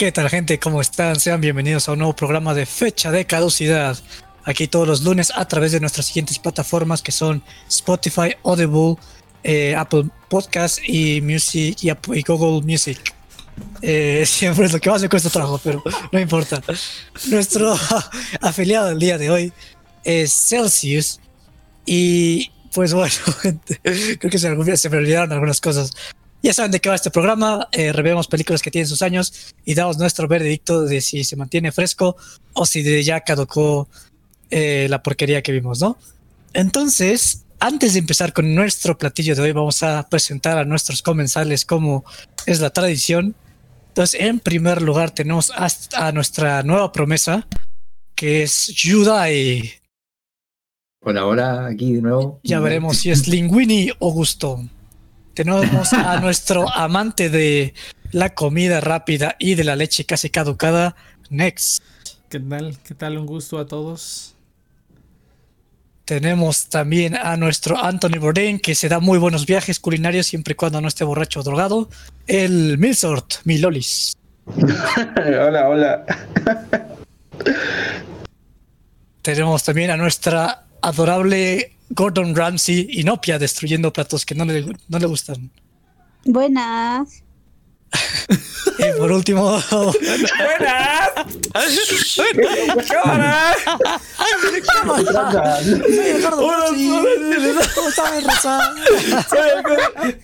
¿Qué tal gente? ¿Cómo están? Sean bienvenidos a un nuevo programa de fecha de caducidad. Aquí todos los lunes a través de nuestras siguientes plataformas que son Spotify, Audible, eh, Apple Podcast y Music y, Google Music. Eh, siempre es lo que más me cuesta trabajo, pero no importa. Nuestro afiliado del día de hoy es Celsius. Y pues bueno, gente, creo que se me, se me olvidaron algunas cosas. Ya saben de qué va este programa, eh, revemos películas que tienen sus años y damos nuestro veredicto de si se mantiene fresco o si de ya caducó eh, la porquería que vimos, ¿no? Entonces, antes de empezar con nuestro platillo de hoy, vamos a presentar a nuestros comensales como es la tradición. Entonces, en primer lugar tenemos a, nuestra nueva promesa, que es Yudai. Hola, hola, aquí de nuevo. Ya veremos si es Linguini o Gusto. Tenemos a nuestro amante de la comida rápida y de la leche casi caducada, Next. ¿Qué tal? ¿Qué tal? Un gusto a todos. Tenemos también a nuestro Anthony Bourdain, que se da muy buenos viajes culinarios siempre y cuando no esté borracho o drogado. El Milsort, Milolis. hola, hola. Tenemos también a nuestra adorable Gordon Ramsay y Nopia destruyendo platos que no le, no le gustan. Buenas. y por último. ¡Buenas! ¡Cámara! Soy el Gordon Ramsay. ¿Cómo Rosa? Soy Gordon.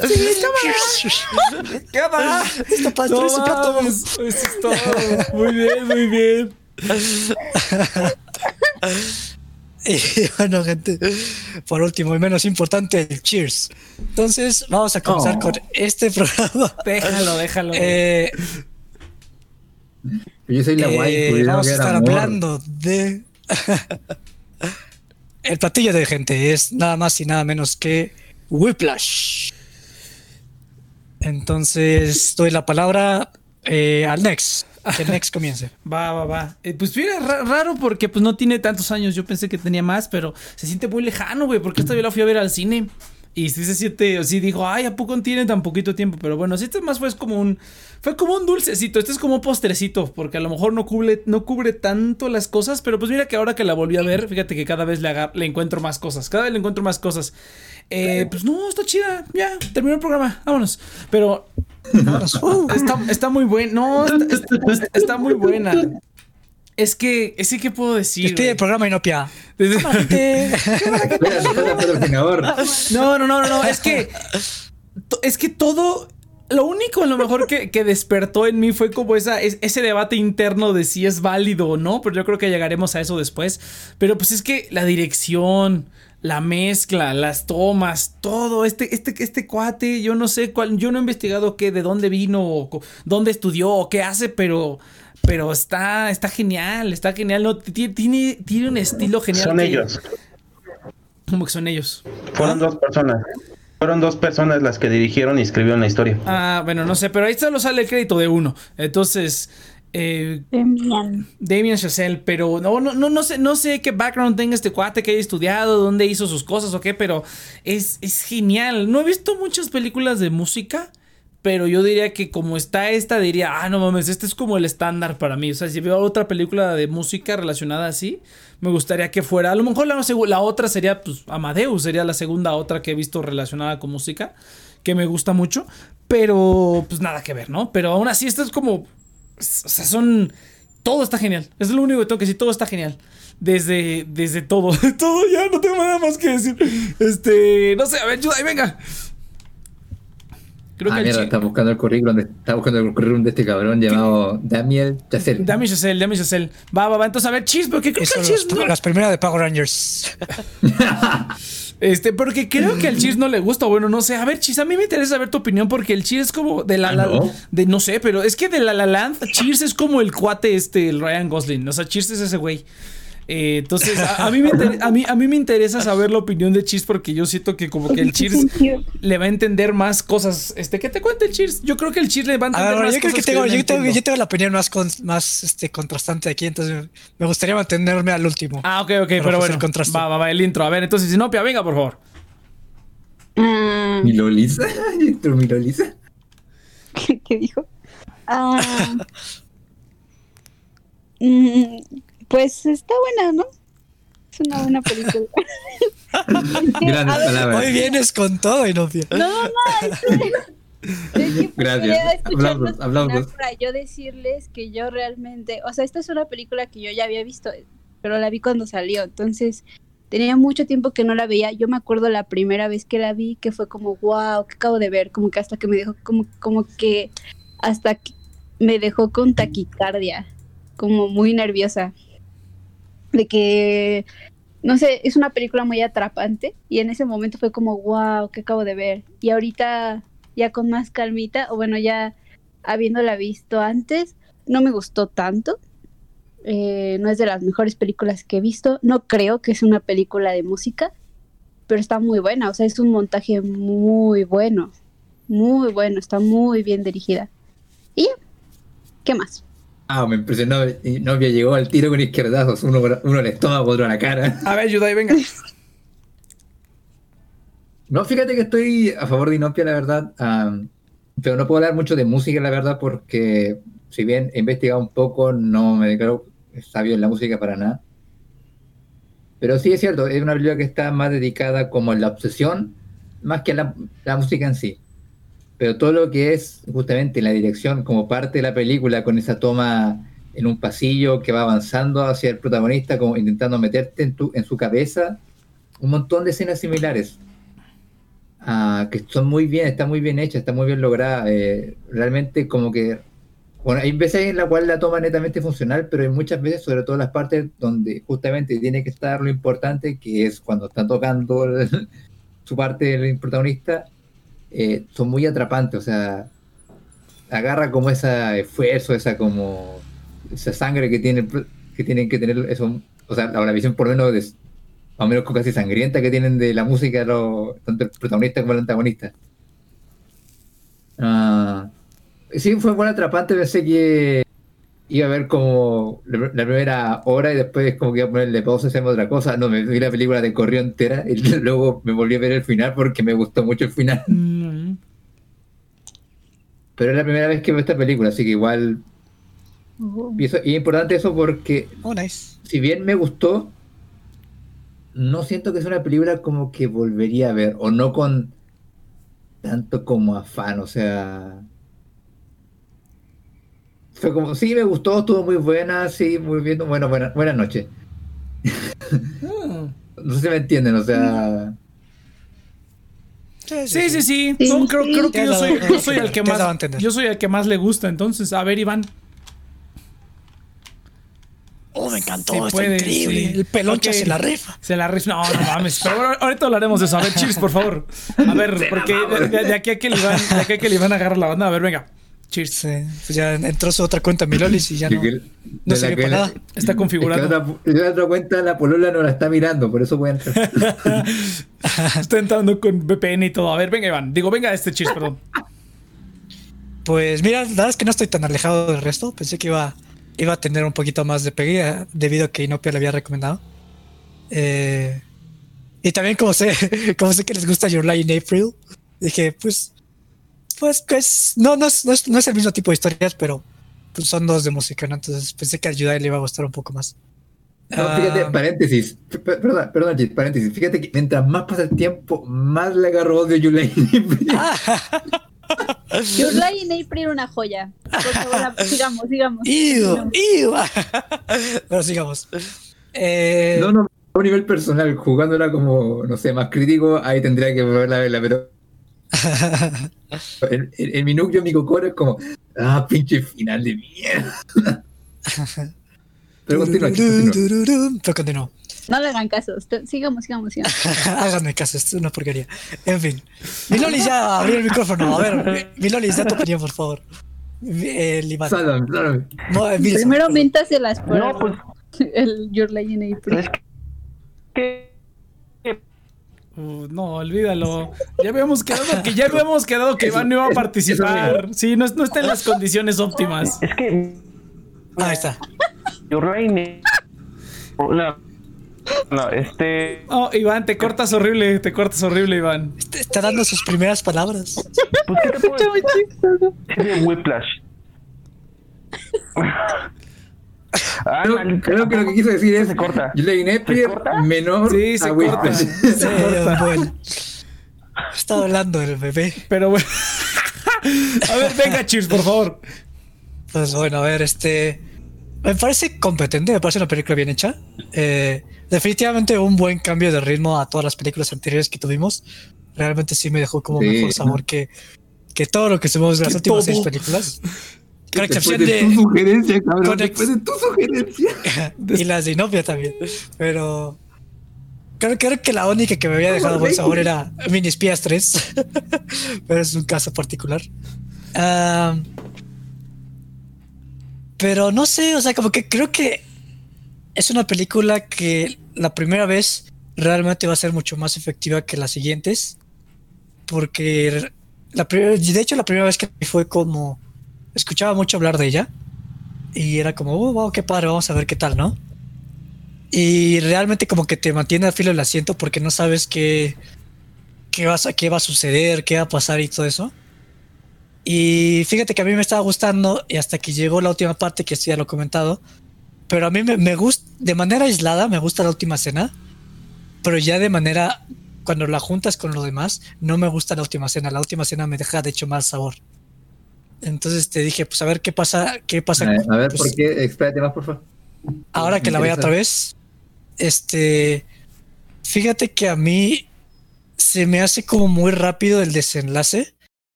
Ramsay. ¡Cámara! ¡Cámara! Listo para no su plato. Eso es todo. Muy bien, muy bien. Y bueno, gente, por último y menos importante, el Cheers. Entonces, vamos a comenzar oh. con este programa. Déjalo, déjalo. Eh, Yo soy la guay. Eh, vamos a estar hablando de. el platillo de gente es nada más y nada menos que Whiplash. Entonces, doy la palabra eh, al Next. Que Next comience. Va, va, va. Eh, pues mira, raro porque pues no tiene tantos años. Yo pensé que tenía más, pero se siente muy lejano, güey. Porque esta yo la fui a ver al cine. Y sí se siente, sí dijo, ay, ¿a poco tiene tan poquito tiempo? Pero bueno, este más fue como un, fue como un dulcecito, este es como un postrecito, porque a lo mejor no cubre, no cubre tanto las cosas, pero pues mira que ahora que la volví a ver, fíjate que cada vez le, le encuentro más cosas, cada vez le encuentro más cosas. Eh, pues no, está chida, ya, terminó el programa, vámonos. Pero está, muy buena. No, está, muy buena. Es que, es que puedo decir. Estoy el programa Inopia. no, no, no, no, Es que. Es que todo. Lo único, a lo mejor que, que despertó en mí fue como esa, ese debate interno de si es válido o no, pero yo creo que llegaremos a eso después. Pero pues es que la dirección, la mezcla, las tomas, todo, este, este, este cuate, yo no sé cuál, yo no he investigado qué, de dónde vino, o dónde estudió, o qué hace, pero, pero está, está genial, está genial, no, tiene, tiene un estilo genial. Son ellos. ¿Cómo que son ellos? Fueron dos personas. Fueron dos personas las que dirigieron y escribieron la historia. Ah, bueno, no sé, pero ahí solo sale el crédito de uno. Entonces, eh, Damian. Damian Chazelle, pero no, no, no, no, sé, no sé qué background tenga este cuate que haya estudiado, dónde hizo sus cosas o qué, pero es, es genial. No he visto muchas películas de música, pero yo diría que como está esta, diría, ah, no mames, este es como el estándar para mí. O sea, si veo otra película de música relacionada así, me gustaría que fuera. A lo mejor la, la otra sería, pues, Amadeus, sería la segunda otra que he visto relacionada con música, que me gusta mucho, pero pues nada que ver, ¿no? Pero aún así, esto es como o sea, son. Todo está genial. Es lo único que tengo que decir. Todo está genial. Desde, desde todo. todo ya no tengo nada más que decir. Este. No sé, a ver, ayuda, venga. Creo ah, que mierda, está buscando el currículum de, está buscando el currículum de este cabrón llamado Damiel Chazelle. Damiel Chazelle, Damiel Chazelle. Va, va, va. Entonces, a ver, Cheese, porque creo que Cheese. Las primeras de Power Rangers. Este, porque creo que al Cheers no le gusta. Bueno, no sé. A ver, Cheers, a mí me interesa saber tu opinión porque el Cheers es como de la, la ¿no? de no sé, pero es que de la la Land, Cheers es como el cuate este, el Ryan Gosling. O sea, Cheers es ese güey. Eh, entonces, a, mí me a, mí, a mí me interesa saber la opinión de Cheers porque yo siento que como que el Cheers le va a entender más cosas. Este, ¿qué te cuenta el Cheers? Yo creo que el Cheers le va a entender más yo cosas. Que tengo, yo, tengo, yo, tengo, la opinión más, más este, contrastante aquí, entonces me gustaría mantenerme al último. Ah, ok, ok, pero bueno. Va, va, va, el intro. A ver, entonces, Sinopia, venga, por favor. Mm. ¿Milolisa? ¿Milolisa? ¿Qué, ¿Qué dijo? Ah, mm, pues está buena, ¿no? Es una buena película. Grandes palabras. Hoy vienes con todo, Inopia. No, no, es que- es que Gracias. terminar aplausos. Para yo decirles que yo realmente, o sea, esta es una película que yo ya había visto, pero la vi cuando salió, entonces tenía mucho tiempo que no la veía. Yo me acuerdo la primera vez que la vi que fue como, wow, que acabo de ver, como que hasta que me dejó, como, como que hasta que me dejó con taquicardia, como muy nerviosa. De que, no sé, es una película muy atrapante y en ese momento fue como, wow, que acabo de ver. Y ahorita, ya con más calmita, o bueno, ya habiéndola visto antes, no me gustó tanto. Eh, no es de las mejores películas que he visto. No creo que es una película de música, pero está muy buena. O sea, es un montaje muy bueno. Muy bueno, está muy bien dirigida. ¿Y? ¿Qué más? Ah, me impresionó. Y Novia llegó al tiro con izquierdazos. Uno, uno al estómago, otro a la cara. A ver, Yudai, venga. No, fíjate que estoy a favor de Inopia, la verdad. pero no puedo hablar mucho de música, la verdad, porque si bien he investigado un poco, no me declaro sabio en la música para nada. Pero sí es cierto, es una película que está más dedicada como a la obsesión, más que a la, la música en sí. Pero todo lo que es justamente la dirección como parte de la película, con esa toma en un pasillo que va avanzando hacia el protagonista, como intentando meterte en, tu, en su cabeza, un montón de escenas similares. Ah, que son muy bien, está muy bien hecha, está muy bien lograda. eh, realmente como que, bueno, hay veces en la cual la toma netamente funcional, pero hay muchas veces, sobre todo las partes donde justamente tiene que estar lo importante, que es cuando está tocando su parte del protagonista, eh, son muy atrapantes, o sea, agarra como ese esfuerzo, esa como esa sangre que tiene que tienen que tener eso, o sea, la, visión por lo menos de, más o menos casi sangrienta que tienen de la música los- tanto el protagonista como el antagonista. Ah, sí, fue muy atrapante, pensé que iba a ver como la, primera hora y después como que iba a ponerle pausa y hacemos otra cosa. No, me vi la película de corrió entera y luego me volví a ver el final porque me gustó mucho el final. Mm, Pero es la primera vez que veo esta película, así que igual... Y, eso- y es importante eso porque Oh, nice. si bien me gustó, no siento que es una película como que volvería a ver, o no con tanto como afán, o sea... Fue como, sí, me gustó, estuvo muy buena, sí, muy bien, bueno, buena, buenas noches. mm. No sé si me entienden, o sea... Sí, sí, sí. Sí, No, creo, creo que yo soy, yo soy el que más. entender. Yo soy el que más le gusta. Entonces, a ver, Iván. Oh, me encantó, Sí está puede, increíble. sí. El peloncha se la rifa. Se la rif- No, no mames. Pero bueno, ahorita hablaremos de eso. A ver, cheers, por favor. A ver, porque de, de- de aquí a que le Iván, de aquí a que le Iván agarra la banda. A ver, venga. Cheers. Sí, pues ya entró su otra cuenta Milolis y ya no, que- no sirve para nada. Está configurado. La otra, la otra cuenta la polola no la está mirando, por eso puede entrar. Está entrando con VPN y todo. A ver, venga, Iván. Digo, venga, este cheers, perdón. Pues mira, la verdad es que no estoy tan alejado del resto. Pensé que iba, iba a tener un poquito más de peguilla debido a que Inopia le había recomendado. Eh, y también como sé, como sé que les gusta Your Lie in April, dije, pues, pues, pues, no, no es, no es, no es el mismo tipo de historias, pero pues, son dos de música, ¿no? Entonces pensé que a le iba a gustar un poco más. No, fíjate, Ah, paréntesis, perdón, perdón, Gis, paréntesis, fíjate que mientras más pasa el tiempo, más le agarro odio a Yulai. Your Lie in April era una joya. Por favor, sigamos, sigamos. ¡Iu! ¡Iu! Pero sigamos. Eh, no, no, a un nivel personal, jugándola como, no sé, más crítico, ahí tendría que volverla a verla, pero en, en- en mi núcleo, mi cocoro es como, ah, pinche final de mierda. Pero continúa, continúa. Pero continuó. No le hagan caso. Sigamos, sigamos, sigamos. Háganme caso, esto es una porquería. En fin. Milolis ya abrió el micrófono. A ver, Milolis, da tu opinión, por favor. El Iván. Sálvame, sálvame. No, Primero perdón. méntaselas por No, pues el Your in April. es que Uh, no, olvídalo. Ya habíamos quedado que ya habíamos quedado que Iván no iba a participar. Sí, no, no está en las condiciones óptimas. es que Ahí está. yo reine. No, no, este Oh, Iván, te cortas horrible, te cortas horrible, Iván. Está, está dando sus primeras palabras. pues qué te puedo decir de Whiplash. Ah, creo, que lo que quiso decir es se corta. menor sí, se corta. se corta. Bueno. Está hablando el bebé. Pero bueno. a ver, venga, Cheers, por favor. Pues bueno, a ver, este. Me parece competente, me parece una película bien hecha. Eh, definitivamente un buen cambio de ritmo a todas las películas anteriores que tuvimos. Realmente sí me dejó como mejor sabor que, que todo lo que subimos en las últimas seis películas. Con excepción de, tu sugerencia, cabrón. Después de tu sugerencia. y las de Inopia también. Pero. Creo, creo, que la única que me había dejado buen sabor era Mini Espías 3. Pero es un caso particular. pero no sé, o sea, como que creo que es una película que la primera vez realmente va a ser mucho más efectiva que las siguientes. Porque la de hecho la primera vez que fue como escuchaba mucho hablar de ella y era como, oh, wow, qué padre, vamos a ver qué tal, ¿no? Y realmente como que te mantiene al filo del asiento porque no sabes qué, qué, vas qué va a suceder, qué va a pasar y todo eso. Y fíjate que a mí me estaba gustando y hasta que llegó la última parte, que ya lo he comentado, pero a mí me, me gusta, de manera aislada, me gusta la última escena, pero ya de manera, cuando la juntas con lo demás, no me gusta la última escena. La última escena me deja de hecho más sabor. Entonces te dije, pues a ver qué pasa, qué pasa. A, ver, pues, ¿por qué? Espérate más, por favor. Ahora que la vea otra vez, este, fíjate que a mí se me hace como muy rápido el desenlace.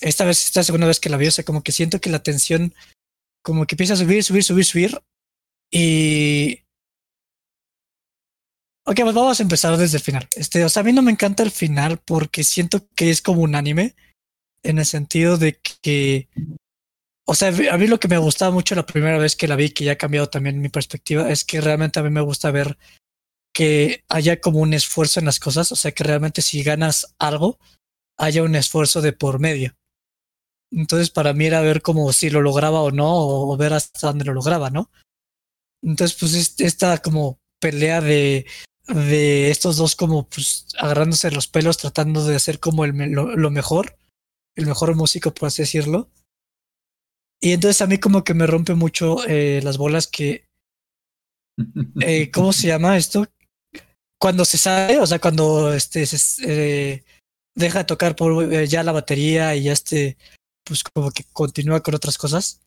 Esta vez, esta segunda vez que la vi, o sea, como que siento que la tensión como que empieza a subir, subir, subir, subir. Y... Ok, pues vamos a empezar desde el final. Este, o sea, a mí no me encanta el final porque siento que es como un anime en el sentido de que, o sea, a mí lo que me gustaba mucho la primera vez que la vi, que ya ha cambiado también mi perspectiva, es que realmente a mí me gusta ver que haya como un esfuerzo en las cosas, o sea, que realmente si ganas algo, haya un esfuerzo de por medio. Entonces, para mí era ver como si lo lograba o no, o ver hasta dónde lo lograba, ¿no? Entonces, pues esta como pelea de, de estos dos como pues agarrándose los pelos, tratando de hacer como el, lo mejor, el mejor músico, por así decirlo. Y entonces a mí como que me rompe mucho eh, las bolas que... Eh, ¿Cómo se llama esto? Cuando se sale, o sea, cuando este, se, eh, deja de tocar por ya la batería y ya este, pues como que continúa con otras cosas.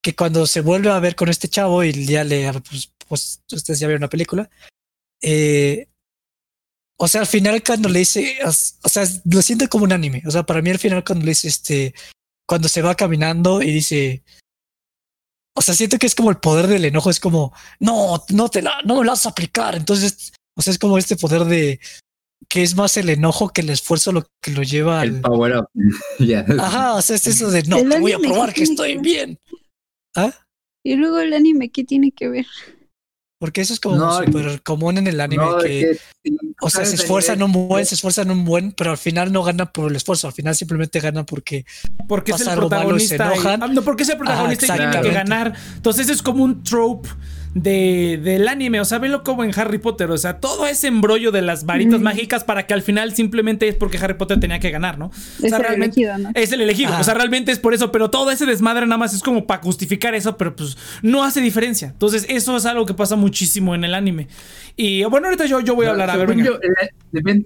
Que cuando se vuelve a ver con este chavo y ya le, pues, pues ustedes ya vieron la película, eh, o sea, al final cuando le dice, o sea, lo siento como un anime. O sea, para mí al final cuando le dice, este, cuando se va caminando y dice, o sea, siento que es como el poder del enojo, es como, no, no te la, no me la vas a aplicar. Entonces, o sea, es como este poder de que es más el enojo que el esfuerzo lo que lo lleva el power up. Ajá, o sea, es eso de no, te voy a probar que estoy bien. ¿Ah? Y luego el anime, ¿qué tiene que ver? Porque eso es como súper común en el anime que, o sea, se esfuerzan un buen, se esfuerzan un buen, pero al final no gana por el esfuerzo, al final simplemente gana porque porque es el protagonista, ah, no porque es el protagonista y tiene que ganar. Entonces es como un trope de, del anime, o sea, velo como en Harry Potter, o sea, todo ese embrollo de las varitas mágicas para que al final simplemente es porque Harry Potter tenía que ganar, ¿no? es el elegido, ¿no? Es el elegido, o sea, realmente es por eso, pero todo ese desmadre nada más es como para justificar eso, pero pues no hace diferencia. Entonces, eso es algo que pasa muchísimo en el anime. Y bueno, ahorita yo, yo voy a hablar, a ver, venga. Eh,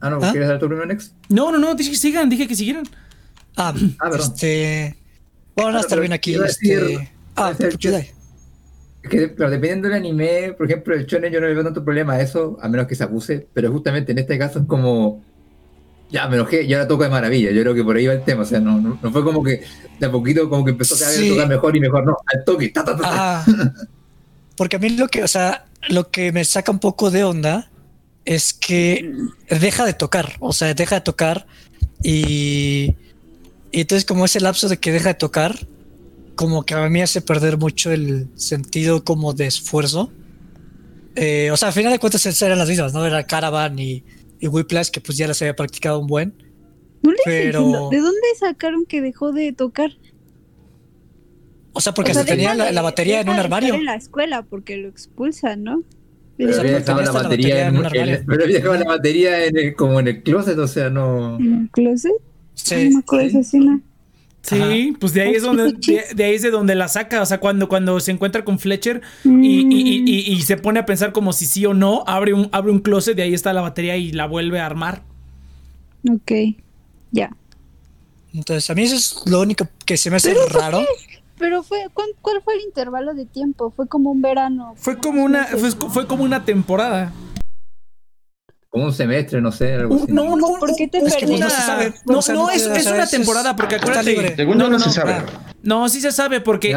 ah, no, ¿quieres dar tu primero, Next? No, no, no, dije que sigan, dije que siguieran. Ah, ah este. Bueno, a estar bien aquí. Este... Ah, pero, pero dependiendo del anime, por ejemplo, el shonen yo no le veo tanto problema a eso, a menos que se abuse, pero justamente en este caso es como ya me enojé y ahora toco de maravilla. Yo creo que por ahí va el tema. O sea, no, no, fue como que de a poquito como que empezó a tocar mejor y mejor, no, al toque, ta, ta, ta, porque a mí lo que, o sea, lo que me saca un poco de onda es que deja de tocar, o sea, deja de tocar y, y entonces como ese lapso de que deja de tocar, como que a mí hace perder mucho el sentido como de esfuerzo. Eh, o sea, al final de cuentas eran las mismas, ¿no? Era Caravan y, y Whiplash, que pues ya las había practicado un buen. pero... ¿De dónde sacaron que dejó de tocar? O sea, porque se tenía la, batería en un armario. en la escuela porque lo expulsan, ¿no? Pero había dejado la batería en un armario. Pero había dejado la batería en como en el closet, o sea, no. ¿En el closet? Sí. No me acuerdo esa escena. Sí, pues de ahí es donde de, ahí es de donde la saca, o sea, cuando, cuando se encuentra con Fletcher y, y, se pone a pensar como si sí o no, abre un, abre un closet, de ahí está la batería y la vuelve a armar. Ok, ya. Entonces, a mí eso es lo único que se me hace raro. Pero fue, ¿cuál, fue el intervalo de tiempo? Fue como un verano. Fue como una, fue como una temporada como un semestre, no sé. Algo así. No, no, ¿por qué te es pues, no se sabe. No, no, es, es, una temporada, porque acuérdate. Según no, no, se sabe. No, sí se sabe, porque.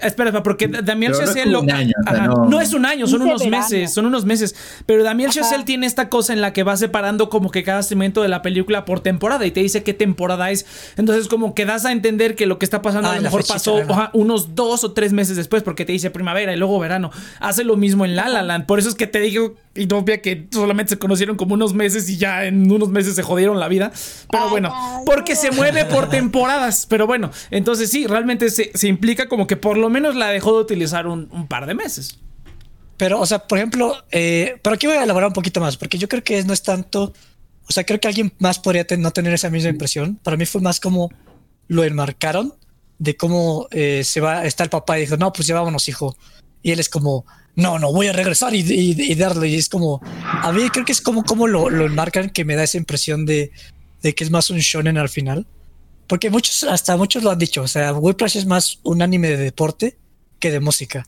espera, porque Damián Chazelle. No, no, es un año, son unos meses, son unos meses. Pero Damián Chazelle tiene esta cosa en la que va separando como que cada segmento de la película por temporada y te dice qué temporada es. Entonces, como que das a entender que lo que está pasando a ah, lo mejor pasó unos dos o tres meses después, porque te dice primavera y luego verano. Hace lo mismo en La La Land. Por eso es que te digo, y novia, que solamente se conocieron como unos meses y ya en unos meses se jodieron la vida. Pero bueno, porque se mueve por temporadas. Pero bueno, entonces sí, realmente se, implica como que por lo menos la dejó de utilizar un, par de meses. Pero, o sea, por ejemplo, eh, pero aquí voy a elaborar un poquito más, porque yo creo que no es tanto, o sea, creo que alguien más podría no tener esa misma impresión. Para mí fue más como lo enmarcaron de cómo eh, se va, está el papá y dijo, no, pues llevámonos, hijo. Y él es como, no, no, voy a regresar y, darle. Y es como, a mí creo que es como, como lo, lo enmarcan que me da esa impresión de, de que es más un shonen al final. Porque muchos, hasta muchos lo han dicho. O sea, Whiplash es más un anime de deporte que de música.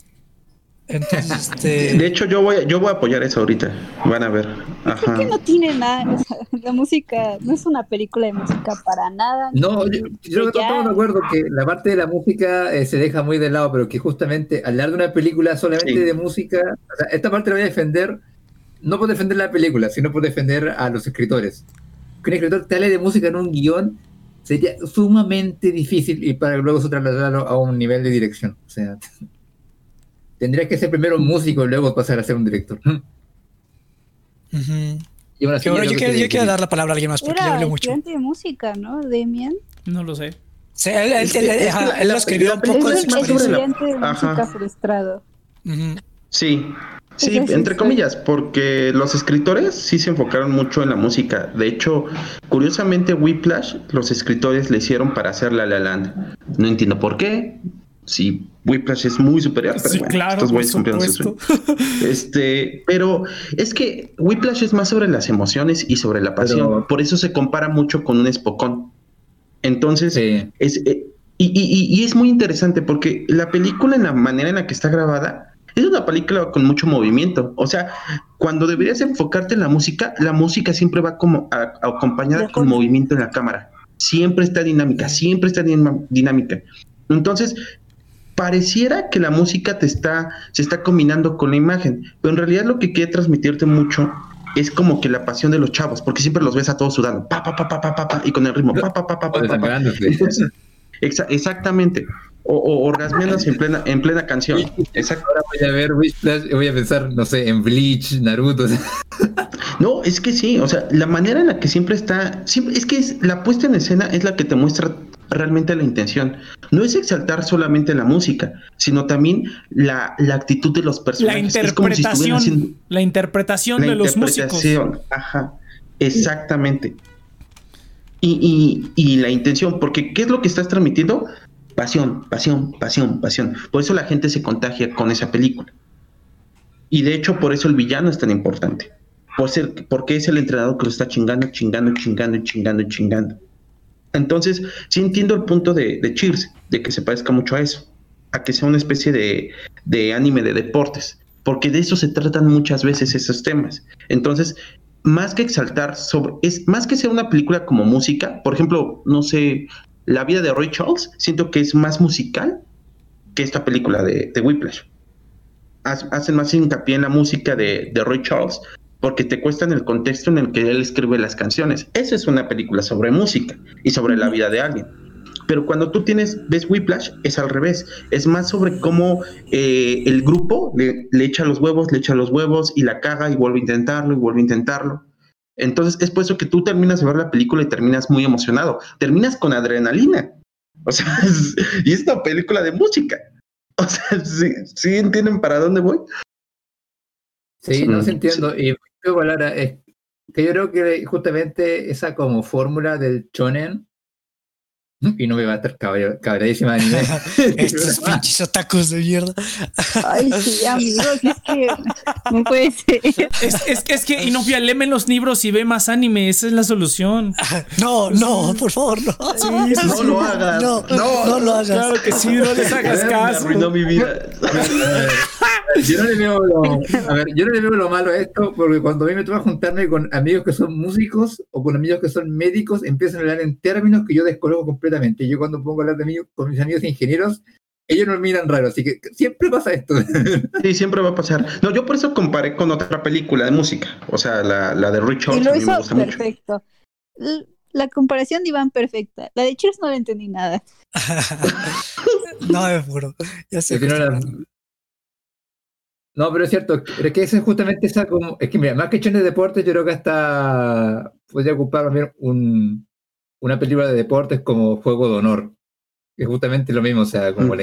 Entonces, este... De hecho, yo voy, yo voy a apoyar eso ahorita. Van a ver. Ajá. que no tiene nada. la música no es una película de música para nada. No, yo, yo estamos de acuerdo que la parte de la música eh, se deja muy de lado, pero que justamente hablar de una película solamente de música, o sea, esta parte la voy a defender, no por defender la película, sino por defender a los escritores. Que un escritor te hable de música en un guion sería sumamente difícil y para luego trasladarlo a un nivel de dirección. O sea. Tendría que ser primero un músico y luego pasar a ser un director. yo, quiero, dar la palabra a alguien más porque yo hablo mucho. de música, ¿no? Demian. No lo sé. Sí, él, él, lo escribió un poco de su experiencia. de música frustrado. Sí, Sí, entre comillas, porque los escritores sí se enfocaron mucho en la música. De hecho, curiosamente, Whiplash, los escritores le hicieron para hacer La La Land. No entiendo por qué sí, Whiplash es muy superior, pero bueno, claro, estos Este, pero es que Whiplash es más sobre las emociones y sobre la pasión, por eso se compara mucho con un espocón. Entonces, es, eh, y, es muy interesante porque la película, en la manera en la que está grabada, es una película con mucho movimiento. O sea, cuando deberías enfocarte en la música, la música siempre va como acompañada con movimiento en la cámara. Siempre está dinámica, siempre está dinámica. Entonces, pareciera que la música te está, se está combinando con la imagen, pero en realidad lo que quiere transmitirte mucho es como que la pasión de los chavos, porque siempre los ves a todos sudando, pa, pa, pa, pa, pa, pa, y con el ritmo, pa, pa, pa, pa, pa, pa, exactamente. O, o orgasmeándose en plena, en plena canción. Exacto. Ahora voy a ver voy a pensar, no sé, en Bleach, Naruto. No, es que sí, o sea, la manera en la que siempre está, siempre, es que es, la puesta en escena es la que te muestra realmente la intención. No es exaltar solamente la música, sino también la, actitud de los personajes. La interpretación, la interpretación de los músicos. Ajá, exactamente. Y, y, la intención, porque ¿qué es lo que estás transmitiendo? Pasión, pasión, pasión, pasión. Por eso la gente se contagia con esa película. Y de hecho, por eso el villano es tan importante. Por ser, porque es el entrenador que lo está chingando, chingando, chingando, chingando, chingando. Entonces, sí entiendo el punto de, Cheers, de que se parezca mucho a eso, a que sea una especie de, de anime de deportes, porque de eso se tratan muchas veces esos temas. Entonces, más que exaltar sobre, es más que sea una película como música, por ejemplo, no sé, La vida de Roy Charles, siento que es más musical que esta película de, de Whiplash. Hacen más hincapié en la música de, de Roy Charles, porque te cuesta en el contexto en el que él escribe las canciones. Esa es una película sobre música y sobre la vida de alguien. Pero cuando tú tienes, ves Whiplash, es al revés. Es más sobre cómo eh, el grupo le, echa los huevos, le echa los huevos y la caga y vuelve a intentarlo y vuelve a intentarlo. Entonces es por eso que tú terminas de ver la película y terminas muy emocionado. Terminas con adrenalina. O sea, y es una película de música. O sea, ¿sí, entienden para dónde voy? Sí, no se entiendo. Y es que yo creo que justamente esa como fórmula del chonen y no me va a estar cabreadísima de anime. Estos pinches otakus de mierda. Ay, sí, amigos, es que no puede ser. Es, es que, es que Inopia, leme los libros y ve más anime, esa es la solución. No, no, por favor, no. no lo hagas. No, no, no, lo hagas. Claro que sí, no les hagas caso. arruinó mi vida. Yo no, le veo lo, a ver, yo no le veo lo malo a esto, porque cuando a mí me toca juntarme con amigos que son músicos o con amigos que son médicos, empiezan a hablar en términos que yo desconozco completamente. Yo cuando pongo a hablar de mí con mis amigos ingenieros, ellos nos miran raro, así que siempre pasa esto. Sí, siempre va a pasar. No, yo por eso comparé con otra película de música, o sea, la, la de Richard. Y lo hizo perfecto. La comparación de Iván perfecta. La de Cheers no la entendí nada. no, me juro. Ya sé. No, pero es cierto, es que ese es justamente esa como, es que mira, más que hecho de deportes, yo creo que hasta podría ocupar también un, una película de deportes como Juego de Honor, es justamente lo mismo, o sea, como la,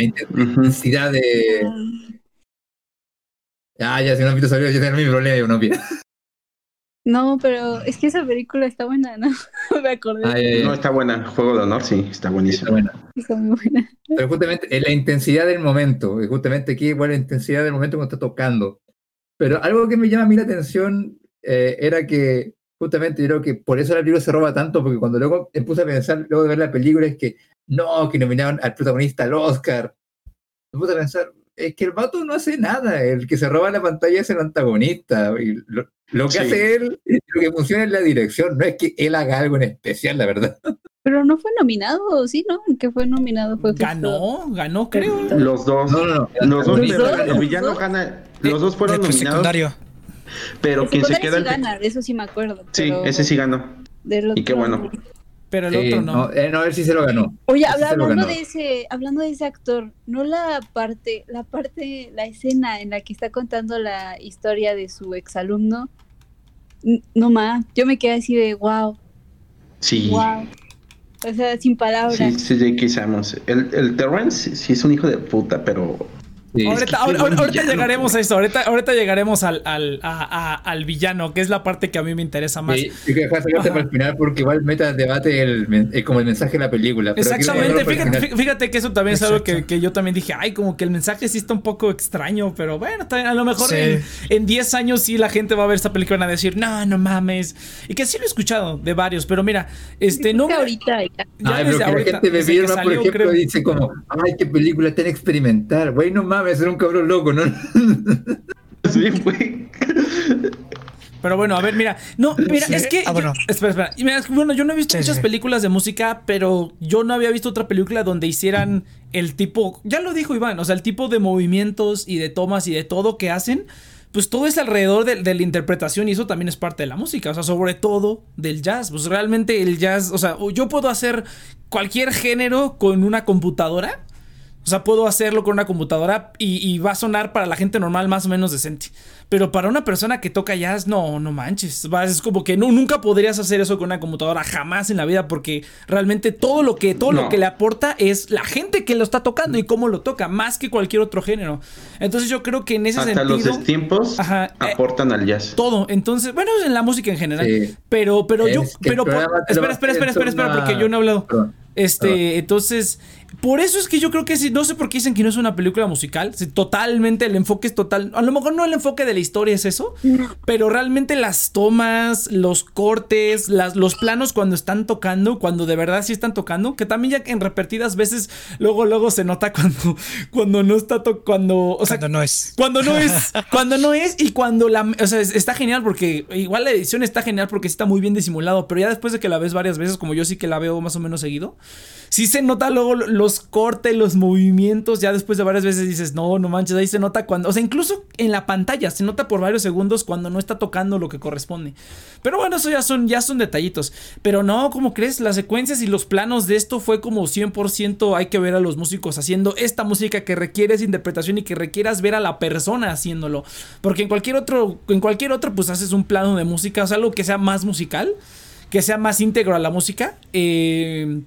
intensidad de... Ah, ya, si no visto salió, yo tengo mi problema, yo no No, pero es que esa película está buena, ¿no? Me acordé. Ah, no, está buena. Juego de honor, sí, está buenísima. Está, buena. está muy buena. Pero justamente la intensidad del momento, justamente aquí, bueno, la intensidad del momento cuando está tocando. Pero algo que me llama a mí la atención eh, era que justamente yo creo que por eso la película se roba tanto, porque cuando luego me puse a pensar, luego de ver la película, es que no, que nominaron al protagonista al Oscar. Me puse a pensar, es que el vato no hace nada, el que se roba la pantalla es el antagonista. Y lo, que hace él, lo que funciona es la dirección, no es que él haga algo en especial, la verdad. Pero no fue nominado, sí, ¿no? que fue nominado fue Ganó, ganó, creo. Los dos. No, no, no. Los dos, el villano gana. Los dos fueron nominados. Secundario. Pero quien se queda. Sí gana, de eso sí me acuerdo. Sí, ese sí ganó. Y qué bueno. Pero el otro no. No, eh, no, él sí se lo ganó. Oye, hablando de ese, hablando de ese actor, no la parte, la parte, la escena en la que está contando la historia de su exalumno, no más, yo me quedé así de wow. Sí. Wow. O sea, sin palabras. Sí, sí, sí, El, el Terrence sí es un hijo de puta, pero ahorita, llegaremos a eso, ahorita, ahorita llegaremos al, al, al, villano, que es la parte que a mí me interesa más. Sí, y que para el final porque igual meta debate el, como el mensaje de la película. Exactamente, fíjate, que eso también es algo que, que, yo también dije, ay, como que el mensaje sí está un poco extraño, pero bueno, a lo mejor en 10 años sí la gente va a ver esta película y van a decir, no, no mames. Y que sí lo he escuchado de varios, pero mira, este, no... ahorita ya. ay, pero que la gente me firma, por ejemplo, dice como, ay, qué película tan experimental, güey, no mames ser un cabrón loco, ¿no? sí, güey. Pero bueno, a ver, mira. No, mira, es que. Ah, bueno. espera, espera. bueno, yo no he visto muchas películas de música, pero yo no había visto otra película donde hicieran el tipo. Ya lo dijo Iván, o sea, el tipo de movimientos y de tomas y de todo que hacen. Pues todo es alrededor de, de la interpretación y eso también es parte de la música, o sea, sobre todo del jazz. Pues realmente el jazz, o sea, yo puedo hacer cualquier género con una computadora o sea, puedo hacerlo con una computadora y, va a sonar para la gente normal más o menos decente. Pero para una persona que toca jazz, no, no manches. Es como que no, nunca podrías hacer eso con una computadora, jamás en la vida, porque realmente todo lo que, todo lo que le aporta es la gente que lo está tocando y cómo lo toca, más que cualquier otro género. Entonces yo creo que en ese Hasta sentido. los tiempos eh, aportan al jazz. Todo. Entonces, bueno, en la música en general. Pero, pero yo. Pero, espera, espera, espera, espera, espera, porque yo no he hablado. Este, entonces, por eso es que yo creo que sí, no sé por qué dicen que no es una película musical, totalmente el enfoque es total, a lo mejor no el enfoque de la historia es eso, pero realmente las tomas, los cortes, las, los planos cuando están tocando, cuando de verdad sí están tocando, que también ya en repetidas veces luego luego se nota cuando cuando no está to cuando, o sea, cuando no es. Cuando no es, cuando no es y cuando la, o sea, está genial porque igual la edición está genial porque está muy bien disimulado, pero ya después de que la ves varias veces, como yo sí que la veo más o menos seguido, sí se nota luego los cortes, los movimientos, ya después de varias veces dices, no, no manches, ahí se nota cuando, o sea, incluso en la pantalla se nota por varios segundos cuando no está tocando lo que corresponde. Pero bueno, eso ya son, ya son detallitos. Pero no, como crees? Las secuencias y los planos de esto fue como 100% hay que ver a los músicos haciendo esta música que requiere esa interpretación y que requieras ver a la persona haciéndolo. Porque en cualquier otro, en cualquier otro, pues haces un plano de música, o sea, algo que sea más musical, que sea más íntegro a la música. Eh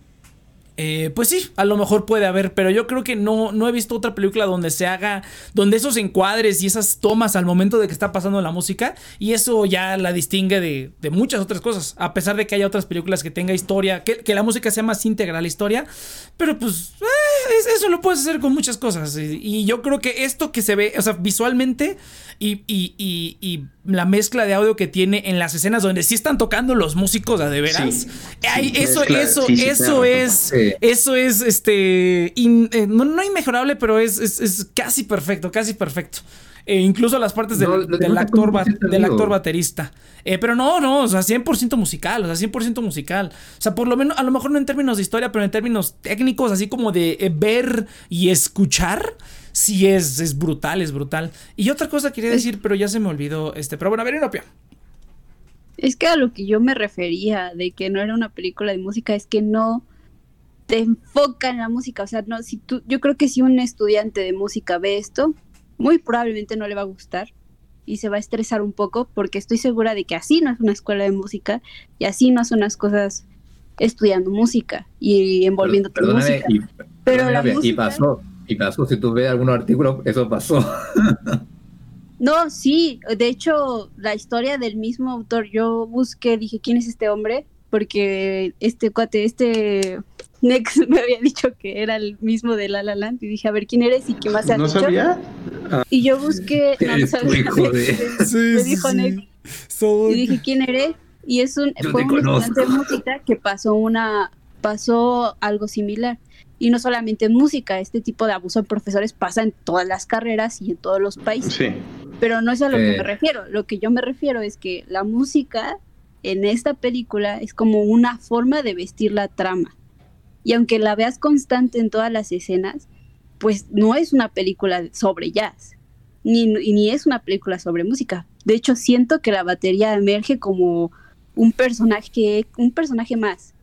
eh, pues sí, a lo mejor puede haber, pero yo creo que no, no he visto otra película donde se haga, donde esos encuadres y esas tomas al momento de que está pasando la música, y eso ya la distingue de, de muchas otras cosas, a pesar de que haya otras películas que tenga historia, que, que la música sea más íntegra a la historia, pero pues eh, eso lo puedes hacer con muchas cosas, y, y, yo creo que esto que se ve, o sea, visualmente y, y, y la mezcla de audio que tiene en las escenas donde sí están tocando los músicos a de veras. Sí, eso, eso, sí, eso es, eso es, este, eh, no, no, inmejorable, pero es, es, es, casi perfecto, casi perfecto. Eh, incluso las partes del, no, del actor, del actor baterista. Eh, pero no, no, o sea, 100% musical, o sea, 100% musical. O sea, por lo menos, a lo mejor no en términos de historia, pero en términos técnicos, así como de ver y escuchar sí es, es brutal, es brutal. Y otra cosa quería decir, pero ya se me olvidó, este, pero bueno, a ver, Inopia. Es que a lo que yo me refería de que no era una película de música es que no te enfoca en la música, o sea, no, si tú, yo creo que si un estudiante de música ve esto, muy probablemente no le va a gustar y se va a estresar un poco porque estoy segura de que así no es una escuela de música y así no son las cosas estudiando música y envolviendo tu música. pero la música, y pasó, y pasó, si tú ves algunos artículos, eso pasó. no, sí, de hecho, la historia del mismo autor, yo busqué, dije, ¿quién es este hombre? Porque este cuate, este Nex me había dicho que era el mismo de La La Land y dije, a ver, ¿quién eres y qué más se ha ¿No dicho? sabía? Y yo busqué, no, no sabía. Sí, me dijo Nex. Y dije, ¿quién eres? Y es un, fue un estudiante de música que pasó una, pasó algo similar. Y no solamente en música, este tipo de abuso en profesores pasa en todas las carreras y en todos los países. Sí. Pero no es a lo Eh. que me refiero. Lo que yo me refiero es que la música en esta película es como una forma de vestir la trama. Y aunque la veas constante en todas las escenas, pues no es una película sobre jazz, ni, ni es una película sobre música. De hecho, siento que la batería emerge como un personaje, un personaje más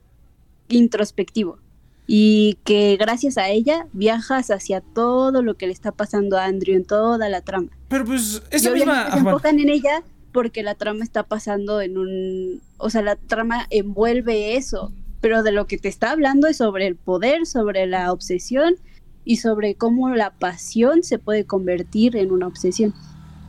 introspectivo y que gracias a ella viajas hacia todo lo que le está pasando a Andrew en toda la trama. Pero pues, esa misma. se enfocan en ella porque la trama está pasando en un, o sea, la trama envuelve eso, pero de lo que te está hablando es sobre el poder, sobre la obsesión y sobre cómo la pasión se puede convertir en una obsesión.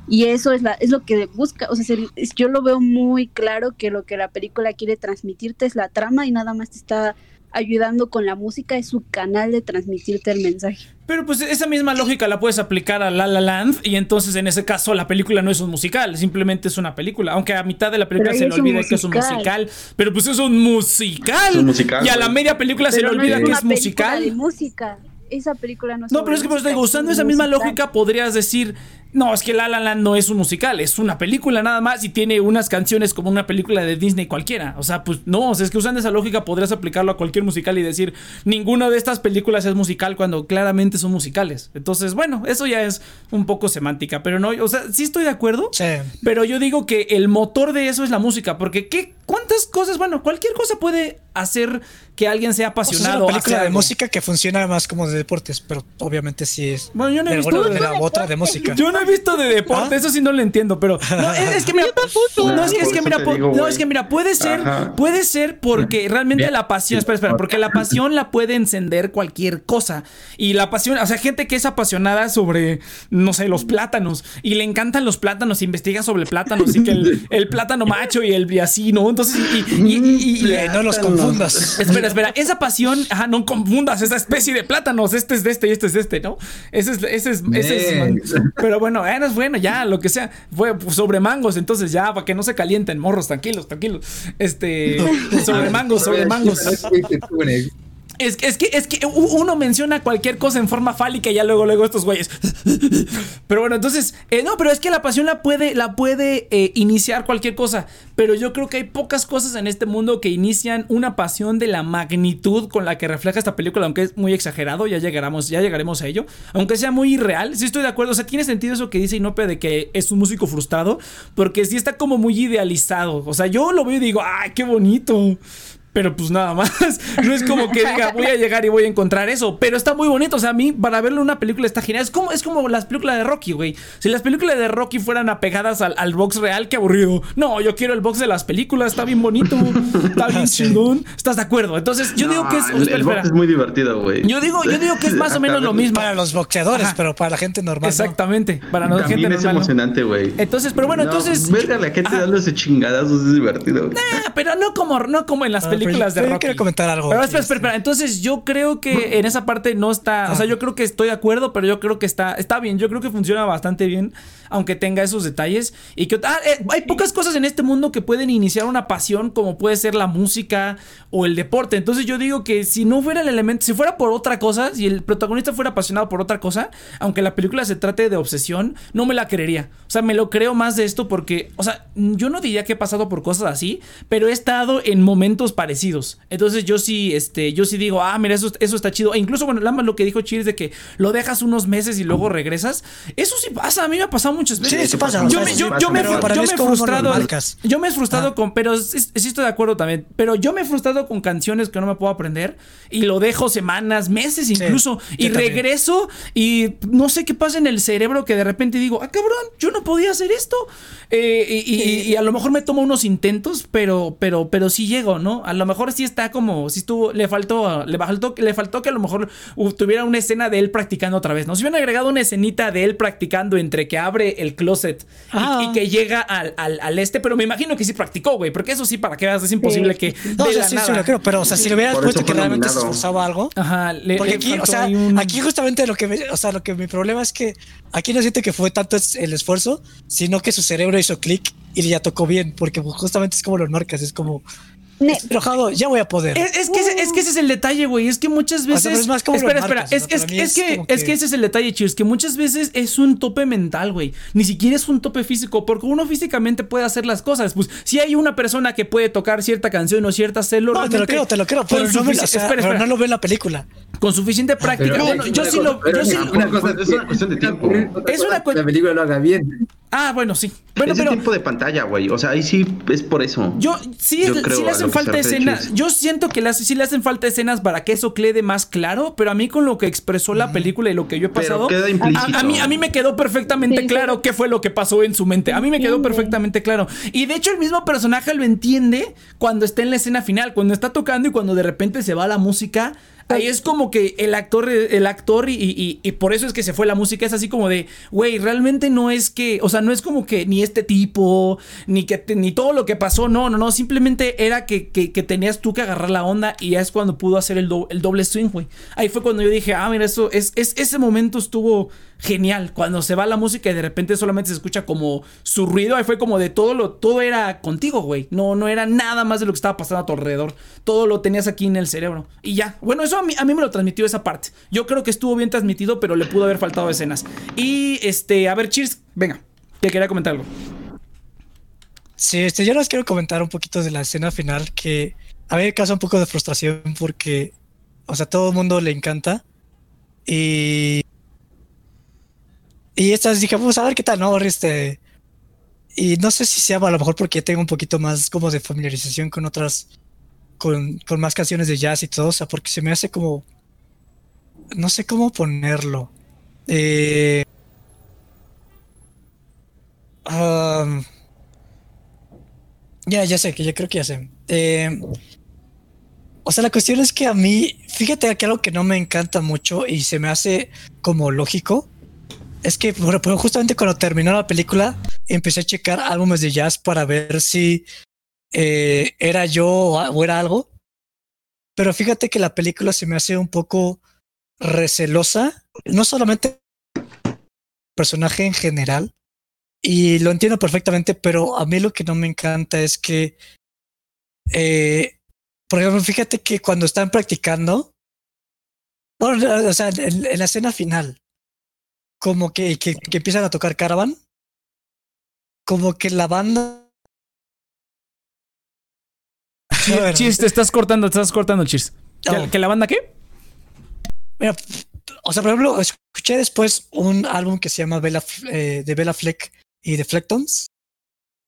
Y eso es, la, es lo que busca, o sea, se- yo lo veo muy claro que lo que la película quiere transmitirte es la trama y nada más te está ayudando con la música, es su canal de transmitirte el mensaje. Pero pues esa misma lógica la puedes aplicar a La La Land y entonces en ese caso la película no es un musical, simplemente es una película. Aunque a mitad de la película Pero se le olvida que es un musical. pero pues es un musical. Es un musical, y a la media película se le no olvida que una es musical. de música. Esa película no es No, pero es que pues digo, usando esa misma lógica podrías decir, no, es que La La Land no es un musical, es una película nada más y tiene unas canciones como una película de Disney cualquiera. O sea, pues no, o sea, es que usando esa lógica podrías aplicarlo a cualquier musical y decir, ninguna de estas películas es musical cuando claramente son musicales. Entonces, bueno, eso ya es un poco semántica, pero no, o sea, sí estoy de acuerdo. Sí. Pero yo digo que el motor de eso es la música, porque ¿qué, ¿cuántas cosas? Bueno, cualquier cosa puede hacer que alguien sea O sea, es apasionado. una película de música que funciona más como de deportes, pero obviamente sí es. Bueno, yo no he de visto de u otra de música. Yo no he visto de deporte, ¿Ah? eso sí no lo entiendo, pero no, es, es que mira, no es que, es que mira, digo, no es que mira, puede ser, Ajá. puede ser porque realmente Bien. la pasión, espera, espera, porque la pasión la puede encender cualquier cosa y la pasión, o sea, gente que es apasionada sobre, no sé, los plátanos y le encantan los plátanos, investiga sobre plátanos y que el, el plátano macho y el y así, ¿no? Entonces y, y- y- y- y- no los confundas. Espera, espera, esa pasión, ajá, no confundas esa especie de plátanos, este es de este y este es de este, ¿no? Ese es, ese es, ese es- pero bueno, eh, no es bueno, ya, lo que sea, fue sobre mangos, entonces ya, para que no se calienten, morros, tranquilos, tranquilos, este, sobre mangos, sobre mangos. Es, que- es que es que uno menciona cualquier cosa en forma fálica y ya luego luego estos güeyes. Pero bueno, entonces, eh, no, pero es que la pasión la puede la puede eh, iniciar cualquier cosa, pero yo creo que hay pocas cosas en este mundo que inician una pasión de la magnitud con la que refleja esta película, aunque es muy exagerado, ya llegaremos ya llegaremos a ello, aunque sea muy irreal. Sí estoy de acuerdo, o sea, tiene sentido eso que dice Inope de que es un músico frustrado, porque sí está como muy idealizado. O sea, yo lo veo y digo, "Ay, qué bonito." Pero pues nada más. No es como que diga, voy a llegar y voy a encontrar eso. Pero está muy bonito. O sea, a mí, para verlo una película está genial. Es como, es como las películas de Rocky, güey. Si las películas de Rocky fueran apegadas al, box real, qué aburrido. No, yo quiero el box de las películas. Está bien bonito. Está bien chingón. ¿Estás de acuerdo? Entonces, yo digo que es. El, box es muy divertido, güey. Yo digo, yo digo que es más o menos lo mismo. Para los boxeadores, pero para la gente normal. Exactamente. Para la gente es emocionante, güey. Entonces, pero bueno, entonces. Verga, la gente dándose chingadazos es divertido. Nah, pero no como, no como en las ah, películas de Rocky comentar algo. Pero espera, espera, Entonces yo creo que en esa parte no está. O sea, ah. yo creo que estoy de acuerdo, pero yo creo que está, está bien. Yo creo que funciona bastante bien, aunque tenga esos detalles. Y que ah, eh, hay pocas cosas en este mundo que pueden iniciar una pasión, como puede ser la música o el deporte. Entonces yo digo que si no fuera el elemento, si fuera por otra cosa, si el protagonista fuera apasionado por otra cosa, aunque la película se trate de obsesión, no me la creería. O sea, me lo creo más de esto porque, o sea, yo no diría que he pasado por cosas así, pero he estado en momentos parecidos. Entonces yo sí, este, yo sí digo, ah, mira, eso, eso está chido. E incluso, bueno, más lo que dijo Cheers de que lo dejas unos meses y luego regresas. Eso sí pasa, a mí me ha pasado muchas veces. Sí, sí pasa. Yo, me, yo, me, he frustrado. Yo me he frustrado con, pero sí, estoy de acuerdo también. Pero yo me he frustrado con canciones que no me puedo aprender y lo dejo semanas, meses incluso. y regreso y no sé qué pasa en el cerebro que de repente digo, ah, cabrón, yo no podía hacer esto. Eh, y, a lo mejor me tomo unos intentos, pero, pero, pero sí llego, ¿no? A lo mejor sí está como, si estuvo, le faltó, le faltó, le faltó que a lo mejor tuviera una escena de él practicando otra vez, ¿no? Si hubieran agregado una escenita de él practicando entre que abre el closet y, que llega al, al, este, pero me imagino que sí practicó, güey, porque eso sí, para que veas, es imposible que. No, sí, sí, lo creo, pero, o sea, si le hubieras puesto que realmente se esforzaba algo. Ajá, le, porque aquí, o sea, aquí justamente lo que, me, o sea, lo que mi problema es que aquí no siente que fue tanto el esfuerzo, sino que su cerebro hizo clic y ya tocó bien, porque justamente es como lo marcas, es como enojado, ya voy a poder. Es, que, es, que, ese es el detalle, güey. Es que muchas veces. espera, espera. Es, que, es, que, ese es el detalle, Cheers. Que muchas veces es un tope mental, güey. Ni siquiera es un tope físico. Porque uno físicamente puede hacer las cosas. Pues si hay una persona que puede tocar cierta canción o cierta célula. No, te lo creo, te lo creo. Pero, no, espera, no lo ve en la película. Con suficiente ah, práctica. bueno, yo sí lo. Yo sí una cosa, es una cuestión de tiempo. Es una. La película lo haga bien. Ah, bueno, sí. Bueno, es pero. tiempo de pantalla, güey. O sea, ahí sí es por eso. Yo sí, yo sí le hacen falta escenas. Yo siento que sí le hacen falta escenas para que eso quede más claro. Pero a mí, con lo que expresó la película y lo que yo he pasado. Queda a, a, mí, a mí me quedó perfectamente claro qué fue lo que pasó en su mente. A mí me quedó perfectamente claro. Y de hecho, el mismo personaje lo entiende cuando está en la escena final. Cuando está tocando y cuando de repente se va la música ahí es como que el actor, el actor y, y, por eso es que se fue la música, es así como de, güey, realmente no es que, o sea, no es como que ni este tipo, ni que ni todo lo que pasó, no, no, no, simplemente era que, que, tenías tú que agarrar la onda y ya es cuando pudo hacer el, el doble swing, güey. Ahí fue cuando yo dije, ah, mira, eso es, es ese momento estuvo genial. Cuando se va la música y de repente solamente se escucha como su ruido, ahí fue como de todo lo, todo era contigo, güey. No, no era nada más de lo que estaba pasando a tu alrededor. Todo lo tenías aquí en el cerebro. Y ya. Bueno, eso a mí, a mí me lo transmitió esa parte. Yo creo que estuvo bien transmitido, pero le pudo haber faltado escenas. Y este, a ver, Cheers, venga, que quería comentar algo. Sí, este, yo les quiero comentar un poquito de la escena final que a mí me causa un poco de frustración porque, o sea, todo el mundo le encanta. Y y estas dije, vamos a ver qué tal, ¿no? Este. Y no sé si sea a lo mejor porque tengo un poquito más como de familiarización con otras. Con, con más canciones de jazz y todo, o sea, porque se me hace como. No sé cómo ponerlo. Eh. ya, ya sé, que ya creo que ya sé. Eh, o sea, la cuestión es que a mí, fíjate que algo que no me encanta mucho y se me hace como lógico es que justamente cuando terminó la película empecé a checar álbumes de jazz para ver si eh, era yo o era algo. Pero fíjate que la película se me hace un poco recelosa, no solamente personaje en general, y lo entiendo perfectamente, pero a mí lo que no me encanta es que, eh, por ejemplo, fíjate que cuando están practicando, bueno, o sea, en la escena final, como que, que, empiezan a tocar Caravan, como que la banda. Cheers, te estás cortando, te estás cortando, Cheers. ¿Que, la banda qué? Mira, o sea, por ejemplo, escuché después un álbum que se llama Bella, eh, de Bella Fleck y de Flectons.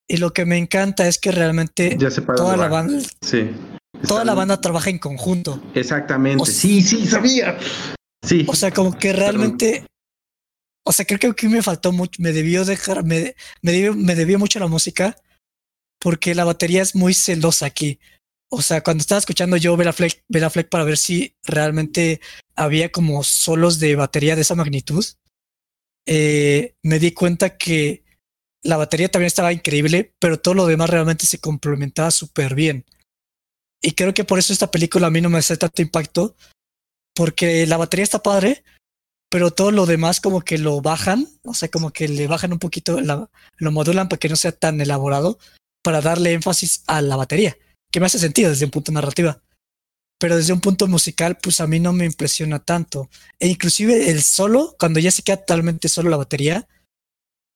Y lo que me encanta es que realmente toda la banda. Sí. toda la banda trabaja en conjunto. Exactamente. sí, sí, sabía. Sí. O sea, como que realmente. O sea, creo que aquí me faltó mucho. Me debió dejar. Me, me, debió, mucho la música. Porque la batería es muy celosa aquí. O sea, cuando estaba escuchando yo Bella Fleck para ver si realmente había como solos de batería de esa magnitud, eh, me di cuenta que la batería también estaba increíble, pero todo lo demás realmente se complementaba súper bien. Y creo que por eso esta película a mí no me hace tanto impacto, porque la batería está padre, pero todo lo demás como que lo bajan, o sea, como que le bajan un poquito, lo modulan para que no sea tan elaborado, para darle énfasis a la batería, que me hace sentido desde un punto narrativa. Pero desde un punto musical, pues a mí no me impresiona tanto. E inclusive el solo, cuando ya se queda totalmente solo la batería,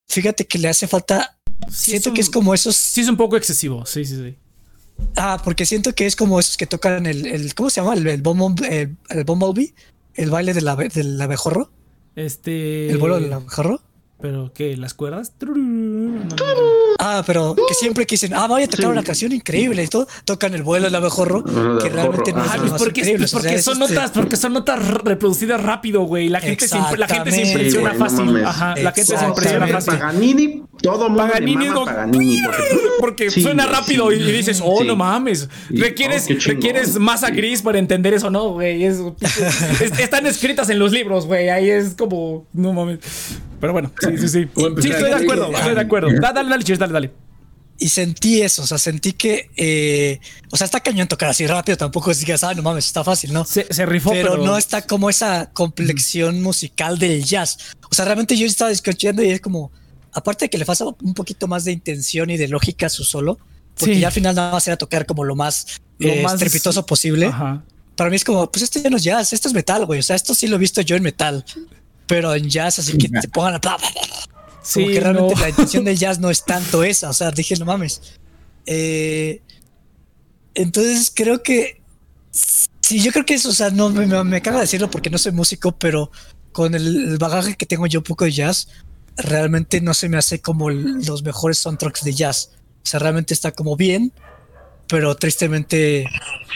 fíjate que le hace falta. siento que es como esos. Sí, es un poco excesivo. Sí, sí, sí. Ah, porque siento que es como esos que tocan el. el ¿Cómo se llama? El, el, el, el Bumblebee. El baile del, del abejorro. Este. El vuelo del abejorro. ¿Pero qué? ¿Las cuerdas? Ah, pero que siempre que dicen, ah, voy a tocar una canción increíble y todo, tocan el vuelo del abejorro, que realmente no ah, es pues porque, porque son notas, porque son notas reproducidas rápido, güey. La gente se, la gente se impresiona fácil. Ajá, la gente se impresiona fácil. Paganini, todo mundo Paganini, no, Paganini porque, suena rápido y, dices, oh, no mames. Requieres, oh, requieres masa gris para entender eso, no, güey. están escritas en los libros, güey. Ahí es como, no mames. Pero bueno, sí, sí, sí. Sí, estoy de acuerdo, estoy de acuerdo. Dale, dale, dale, dale, Y sentí eso, o sea, sentí que, eh, o sea, está cañón tocar así rápido, tampoco es que, ah, no mames, está fácil, ¿no? Se, se rifó, pero, no está como esa complexión musical del jazz. O sea, realmente yo estaba escuchando y es como, aparte de que le falta un poquito más de intención y de lógica a su solo, porque ya al final nada más era tocar como lo más, lo eh, más estrepitoso posible. Para mí es como, pues esto ya no es jazz, esto es metal, güey. O sea, esto sí lo he visto yo en metal pero en jazz, así que te pongan a. Sí, Como que realmente la intención del jazz no es tanto esa. O sea, dije, no mames. Eh, entonces creo que. Sí, yo creo que eso, o sea, no me, me, acaba de decirlo porque no soy músico, pero con el, bagaje que tengo yo un poco de jazz, realmente no se me hace como los mejores soundtracks de jazz. O sea, realmente está como bien, pero tristemente,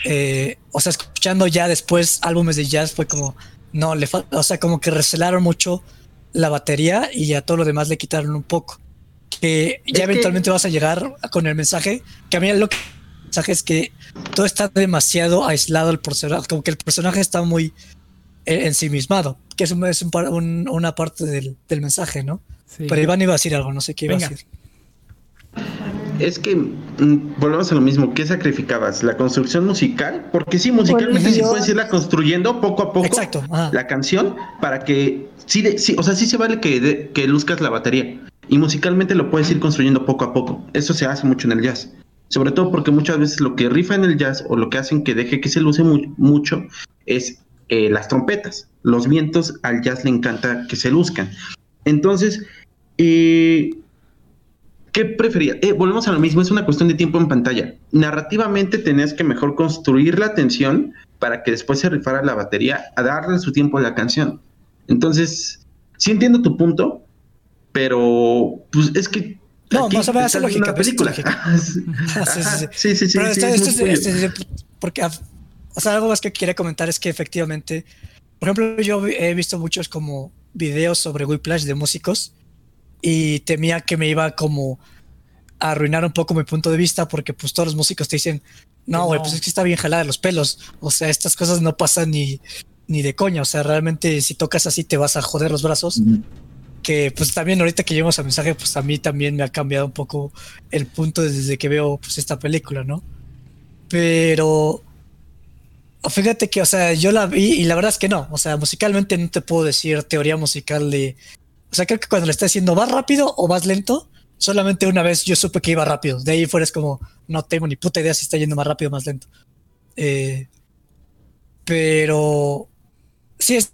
eh, o sea, escuchando ya después álbumes de jazz fue como, no, le falta, o sea, como que recelaron mucho la batería y a todo lo demás le quitaron un poco. Que ya eventualmente vas a llegar con el mensaje, que a mí lo que el mensaje es que todo está demasiado aislado el personaje, como que el personaje está muy ensimismado, que es, es una parte del, mensaje, ¿no? Pero Iván iba a decir algo, no sé qué iba a decir es que mm, volvemos a lo mismo. ¿Qué sacrificabas? ¿La construcción musical? Porque sí, musicalmente sí puedes irla construyendo poco a poco la canción para que sí, sí, o sea, sí se vale que, que luzcas la batería. Y musicalmente lo puedes ir construyendo poco a poco. Eso se hace mucho en el jazz. Sobre todo porque muchas veces lo que rifa en el jazz o lo que hacen que deje que se luce mucho es eh, las trompetas. Los vientos al jazz le encanta que se luzcan. Entonces, eh, ¿Qué prefería? Eh, volvemos a lo mismo, es una cuestión de tiempo en pantalla. Narrativamente tenías que mejor construir la atención para que después se rifara la batería a darle su tiempo a la canción. Entonces, sí entiendo tu punto, pero pues es que no, más o menos es lógica. película. sí, sí, sí. sí, porque, o sea, algo más que quiero comentar es que efectivamente, por ejemplo, yo he visto muchos como videos sobre Whiplash de músicos y temía que me iba como a arruinar un poco mi punto de vista porque pues todos los músicos te dicen, no, güey, pues es que está bien jalada de los pelos. O sea, estas cosas no pasan ni, ni de coña. O sea, realmente si tocas así te vas a joder los brazos. Que pues también ahorita que llegamos a mensaje, pues a mí también me ha cambiado un poco el punto desde que veo pues esta película, ¿no? Pero fíjate que, o sea, yo la vi y la verdad es que no. O sea, musicalmente no te puedo decir teoría musical de o sea, creo que cuando le está diciendo vas rápido o vas lento, solamente una vez yo supe que iba rápido. De ahí fuera es como, no tengo ni puta idea si está yendo más rápido o más lento. Eh, pero sí, es,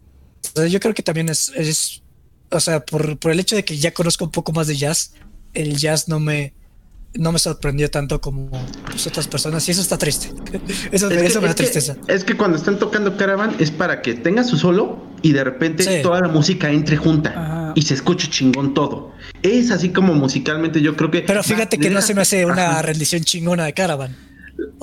yo creo que también es, es o sea, por, por, el hecho de que ya conozco un poco más de jazz, el jazz no me, no me sorprendió tanto como pues, otras personas y eso está triste. eso, eso me da tristeza. es que cuando están tocando Caravan es para que tenga su solo y de repente toda la música entre junta y se escuche chingón todo. Es así como musicalmente yo creo que... Pero fíjate que no se me hace una rendición chingona de Caravan.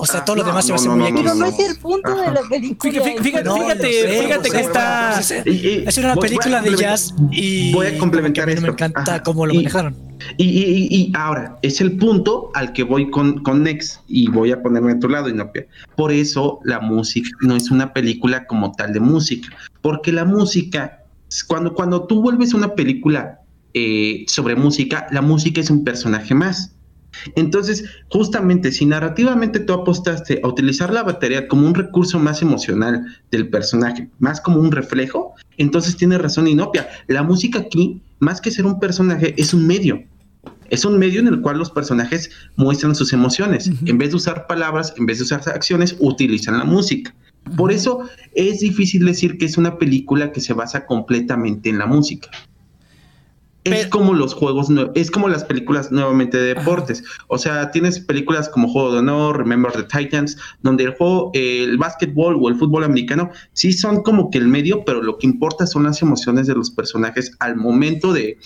O sea, todo lo demás se va a hacer muy Pero no es el punto de la película. Fíjate, fíjate, fíjate que está. Es una película de jazz y. Voy a complementar esto. Me encanta cómo lo manejaron. Y, y, y, ahora, es el punto al que voy con, con Nex y voy a ponerme a tu lado, Inopia. Por eso la música no es una película como tal de música, porque la música, cuando, cuando tú vuelves una película eh, sobre música, la música es un personaje más. Entonces, justamente, si narrativamente tú apostaste a utilizar la batería como un recurso más emocional del personaje, más como un reflejo, entonces tiene razón Inopia. La música aquí, más que ser un personaje, es un medio. Es un medio en el cual los personajes muestran sus emociones. En vez de usar palabras, en vez de usar acciones, utilizan la música. Por eso es difícil decir que es una película que se basa completamente en la música. Es como los juegos, es como las películas nuevamente de deportes. O sea, tienes películas como Juego de Honor, Remember the Titans, donde el juego, el básquetbol o el fútbol americano sí son como que el medio, pero lo que importa son las emociones de los personajes al momento de,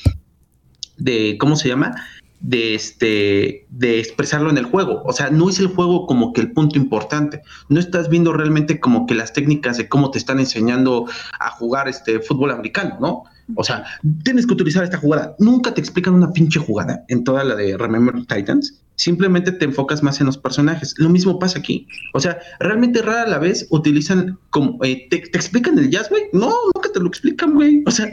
de ¿cómo se llama? de este de expresarlo en el juego. O sea, no es el juego como que el punto importante. No estás viendo realmente como que las técnicas de cómo te están enseñando a jugar este fútbol americano, ¿no? O sea, tienes que utilizar esta jugada. Nunca te explican una pinche jugada en toda la de Remember Titans. Simplemente te enfocas más en los personajes. Lo mismo pasa aquí. O sea, realmente rara la vez utilizan como. Eh, te, explican el jazz, güey? No, nunca te lo explican, güey. O sea,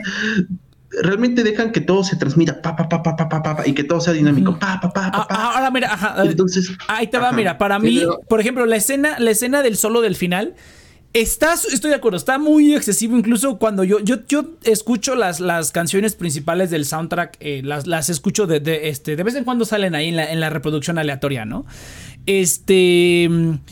realmente dejan que todo se transmita pa pa pa pa pa pa, pa y que todo sea dinámico pa pa pa pa, pa. ahora mira ajá, entonces ahí te va mira para mí por ejemplo la escena la escena del solo del final Estás, estoy de acuerdo, está muy excesivo incluso cuando yo, yo, yo escucho las, las canciones principales del soundtrack, eh, las, las escucho de, de, este, de vez en cuando salen ahí en la, en la reproducción aleatoria, ¿no? Este,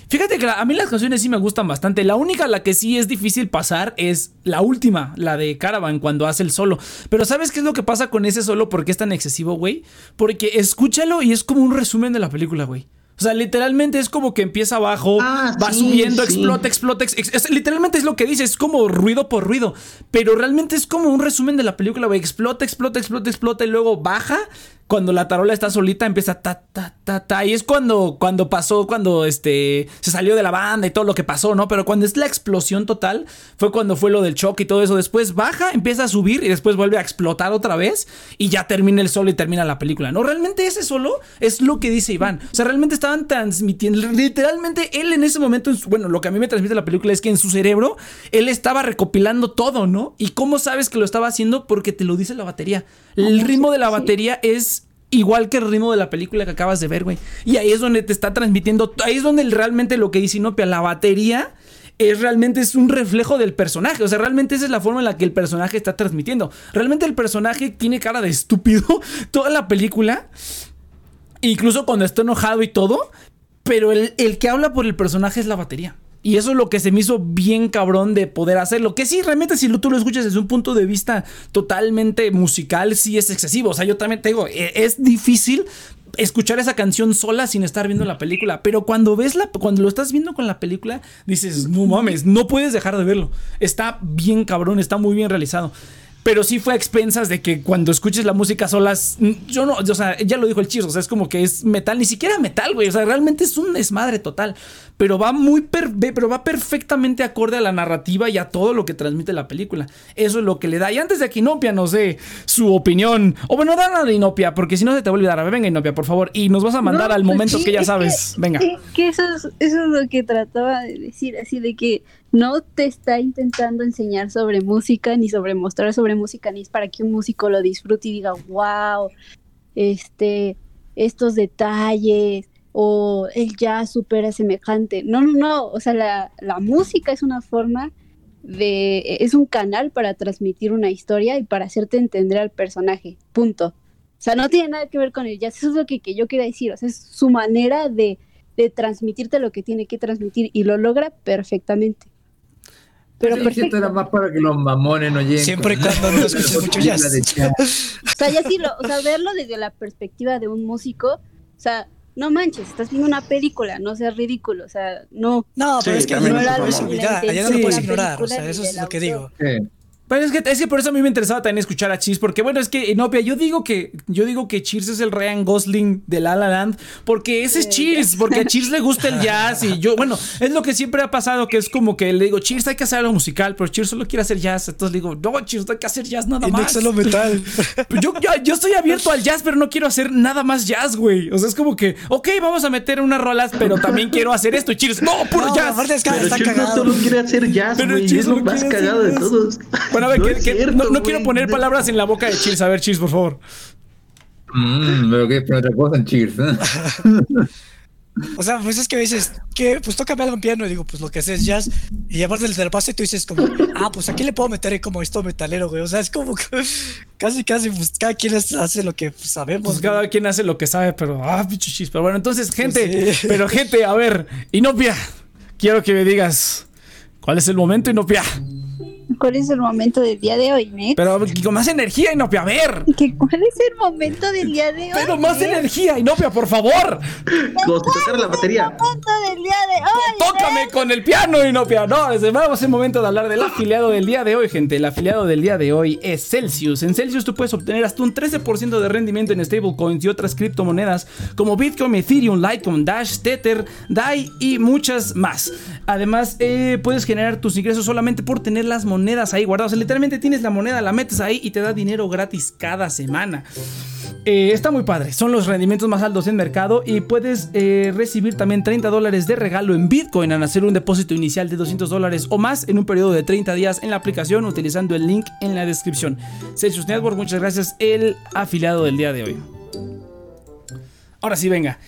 fíjate que a mí las canciones sí me gustan bastante. La única la que sí es difícil pasar es la última, la de Caravan, cuando hace el solo. Pero ¿sabes qué es lo que pasa con ese solo? ¿Por qué es tan excesivo, güey? Porque escúchalo y es como un resumen de la película, güey. O sea, literalmente es como que empieza abajo, ah, va subiendo, explota, explota. literalmente es lo que dice, es como ruido por ruido. Pero realmente es como un resumen de la película, güey. Explota, explota, explota, explota y luego baja cuando la tarola está solita empieza ta ta ta ta y es cuando cuando pasó cuando este se salió de la banda y todo lo que pasó, ¿no? Pero cuando es la explosión total fue cuando fue lo del choque y todo eso, después baja, empieza a subir y después vuelve a explotar otra vez y ya termina el solo y termina la película. No, realmente ese solo es lo que dice Iván. O sea, realmente estaban transmitiendo literalmente él en ese momento, bueno, lo que a mí me transmite la película es que en su cerebro él estaba recopilando todo, ¿no? ¿Y cómo sabes que lo estaba haciendo? Porque te lo dice la batería. El ritmo de la batería es igual que el ritmo de la película que acabas de ver, güey. Y ahí es donde te está transmitiendo, ahí es donde realmente lo que dice Inopia, la batería es realmente es un reflejo del personaje. O sea, realmente esa es la forma en la que el personaje está transmitiendo. Realmente el personaje tiene cara de estúpido toda la película. Incluso cuando está enojado y todo. Pero el, el que habla por el personaje es la batería. Y eso es lo que se me hizo bien cabrón de poder hacerlo. Que sí, realmente si tú lo escuchas desde un punto de vista totalmente musical, sí es excesivo. O sea, yo también te digo, e, es difícil escuchar esa canción sola sin estar viendo la película. Pero cuando ves la, cuando lo estás viendo con la película, dices, no mames, no puedes dejar de verlo. Está bien cabrón, está muy bien realizado. Pero sí fue a expensas de que cuando escuches la música solas, yo no, o sea, ya lo dijo el chis, o sea, es como que es metal, ni siquiera metal, güey, o sea, realmente es un desmadre total pero va muy pero va perfectamente acorde a la narrativa y a todo lo que transmite la película. Eso es lo que le da. Y antes de que Inopia nos dé su opinión, o bueno, dale a Inopia, porque si no se te va a olvidar. A ver, venga Inopia, por favor, y nos vas a mandar al pues momento que ya sabes. venga. que eso es, eso es lo que trataba de decir, así de que no te está intentando enseñar sobre música, ni sobre mostrar sobre música, ni es para que un músico lo disfrute y diga, wow, este, estos detalles, o el jazz supera semejante. No, no, no, o sea, la, la, música es una forma de, es un canal para transmitir una historia y para hacerte entender al personaje, punto. O sea, no tiene nada que ver con el jazz, eso es lo que, que yo quería decir, o sea, es su manera de, de, transmitirte lo que tiene que transmitir y lo logra perfectamente. Pero perfecto. era más para que los mamones no lleguen. Siempre y cuando no escuches mucho jazz. o sea, ya sí, lo, o sea, verlo desde la perspectiva de un músico, o sea, no manches, estás viendo una película, no seas ridículo, o sea, no. No, pero es que no, la allá no lo puedes ignorar, o sea, eso es lo que digo. Pero es que, es que por eso a mí me interesaba también escuchar a Cheers, porque bueno, es que Inopia, yo digo que yo digo que Cheers es el Ryan Gosling de La La Land, porque ese es Cheers, porque a Cheers le gusta el jazz y yo, bueno, es lo que siempre ha pasado, que es como que le digo, Cheers hay que hacer algo musical, pero Cheers solo quiere hacer jazz, entonces le digo, no, Cheers hay que hacer jazz nada más. solo metal. yo, yo, yo, estoy abierto al jazz, pero no quiero hacer nada más jazz, güey. O sea, es como que, ok, vamos a meter unas rolas, pero también quiero hacer esto. Y Cheers, no, puro jazz. Es que pero está Cheers no solo quiere hacer jazz, güey, es lo más cagado de todos. Bueno, a ver, no que, no, quiero poner palabras en la boca de Cheers. A ver, Cheers, por favor. Mmm, pero qué otra cosa en Cheers. ¿eh? O sea, pues es que dices, que pues toca algo en piano y digo, pues lo que haces es jazz. Y aparte del paso y tú dices como, ah, pues aquí le puedo meter como esto metalero, güey. O sea, es como que casi, casi, pues cada quien hace lo que pues, sabemos. Pues cada quien hace lo que sabe, pero, ah, pichuchis. Pero bueno, entonces, gente, pero gente, a ver, Inopia, quiero que me digas, ¿cuál es el momento, Inopia? ¿Cuál es el momento del día de hoy, Nick? Pero con más energía, Inopia, a ver. ¿Cuál es el momento del día de hoy? Pero más energía, Inopia, por favor. tocar la batería. El momento del día de hoy. Tócame con el piano, Inopia. No, vamos el momento de hablar del afiliado del día de hoy, gente. El afiliado del día de hoy es Celsius. En Celsius tú puedes obtener hasta un 13% de rendimiento en stablecoins y otras criptomonedas como Bitcoin, Ethereum, Litecoin, Dash, Tether, DAI y muchas más. Además, eh, puedes generar tus ingresos solamente por tener las monedas ahí guardadas. literalmente tienes la moneda, la metes ahí y te da dinero gratis cada semana. Eh, está muy padre, son los rendimientos más altos en mercado y puedes eh, recibir también 30 dólares de regalo en Bitcoin al hacer un depósito inicial de 200 dólares o más en un periodo de 30 días en la aplicación utilizando el link en la descripción. Celsius Network, muchas gracias, el afiliado del día de hoy. Ahora sí, venga.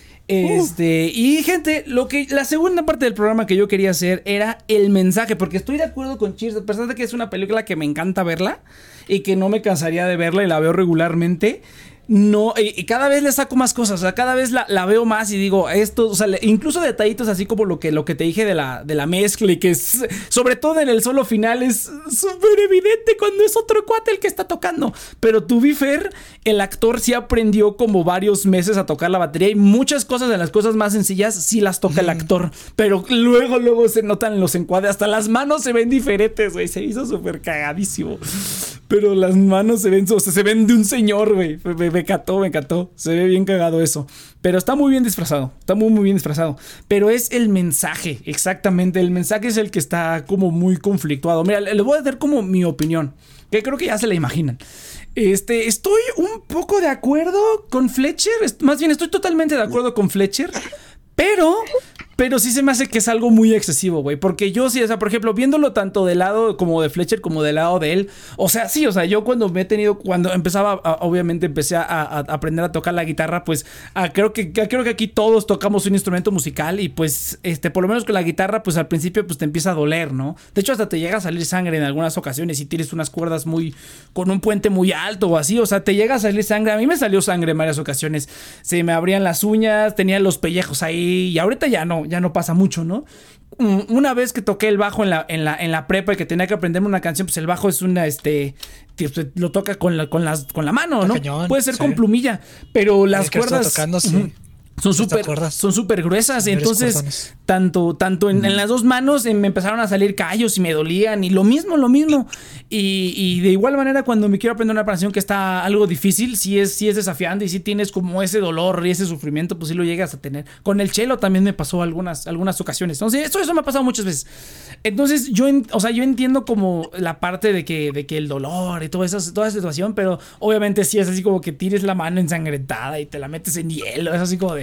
Este, y gente, lo que la segunda parte del programa que yo quería hacer era el mensaje, porque estoy de acuerdo con Cheers, a pesar de que es una película que me encanta verla y que no me cansaría de verla y la veo regularmente no, y, cada vez le saco más cosas, o sea, cada vez la, veo más y digo, esto, o sea, incluso detallitos así como lo que, lo que te dije de la, de la mezcla y que es, sobre todo en el solo final es súper evidente cuando es otro cuate el que está tocando. Pero tu Bifer, el actor sí aprendió como varios meses a tocar la batería y muchas cosas de las cosas más sencillas sí las toca el actor, pero luego, luego se notan los encuadres, hasta las manos se ven diferentes, güey, se hizo súper cagadísimo. Pero las manos se ven, o sea, se ven de un señor, güey me encantó, me encantó. Se ve bien cagado eso. Pero está muy bien disfrazado. Está muy, muy bien disfrazado. Pero es el mensaje, exactamente. El mensaje es el que está como muy conflictuado. Mira, le voy a dar como mi opinión. Que creo que ya se la imaginan. Este, estoy un poco de acuerdo con Fletcher. Más bien, estoy totalmente de acuerdo con Fletcher. Pero pero sí se me hace que es algo muy excesivo, güey. Porque yo sí, o sea, por ejemplo, viéndolo tanto del lado como de Fletcher como del lado de él. O sea, sí, o sea, yo cuando me he tenido, cuando empezaba, obviamente empecé a, aprender a tocar la guitarra, pues creo, que, creo que aquí todos tocamos un instrumento musical y pues, este, por lo menos con la guitarra, pues al principio pues te empieza a doler, ¿no? De hecho, hasta te llega a salir sangre en algunas ocasiones y tienes unas cuerdas muy, con un puente muy alto o así. O sea, te llega a salir sangre. A mí me salió sangre en varias ocasiones. Se me abrían las uñas, tenía los pellejos ahí y ahorita ya no ya no pasa mucho, ¿no? Una vez que toqué el bajo en la, en la, en la prepa y que tenía que aprenderme una canción, pues el bajo es una, este, pues, lo toca con la, con las, con la mano, ¿no? Puede ser con plumilla, pero las cuerdas... Tocando, sí. Son súper son súper gruesas. Entonces, tanto, tanto en, las dos manos me empezaron a salir callos y me dolían. Y lo mismo, lo mismo. Y, de igual manera, cuando me quiero aprender una canción que está algo difícil, si es, si es desafiante y si tienes como ese dolor y ese sufrimiento, pues sí lo llegas a tener. Con el chelo también me pasó algunas, algunas ocasiones. Entonces, eso, eso me ha pasado muchas veces. Entonces, yo, o sea, yo entiendo como la parte de que, de que el dolor y toda esa, toda esa situación, pero obviamente sí es así como que tires la mano ensangrentada y te la metes en hielo. Es así como de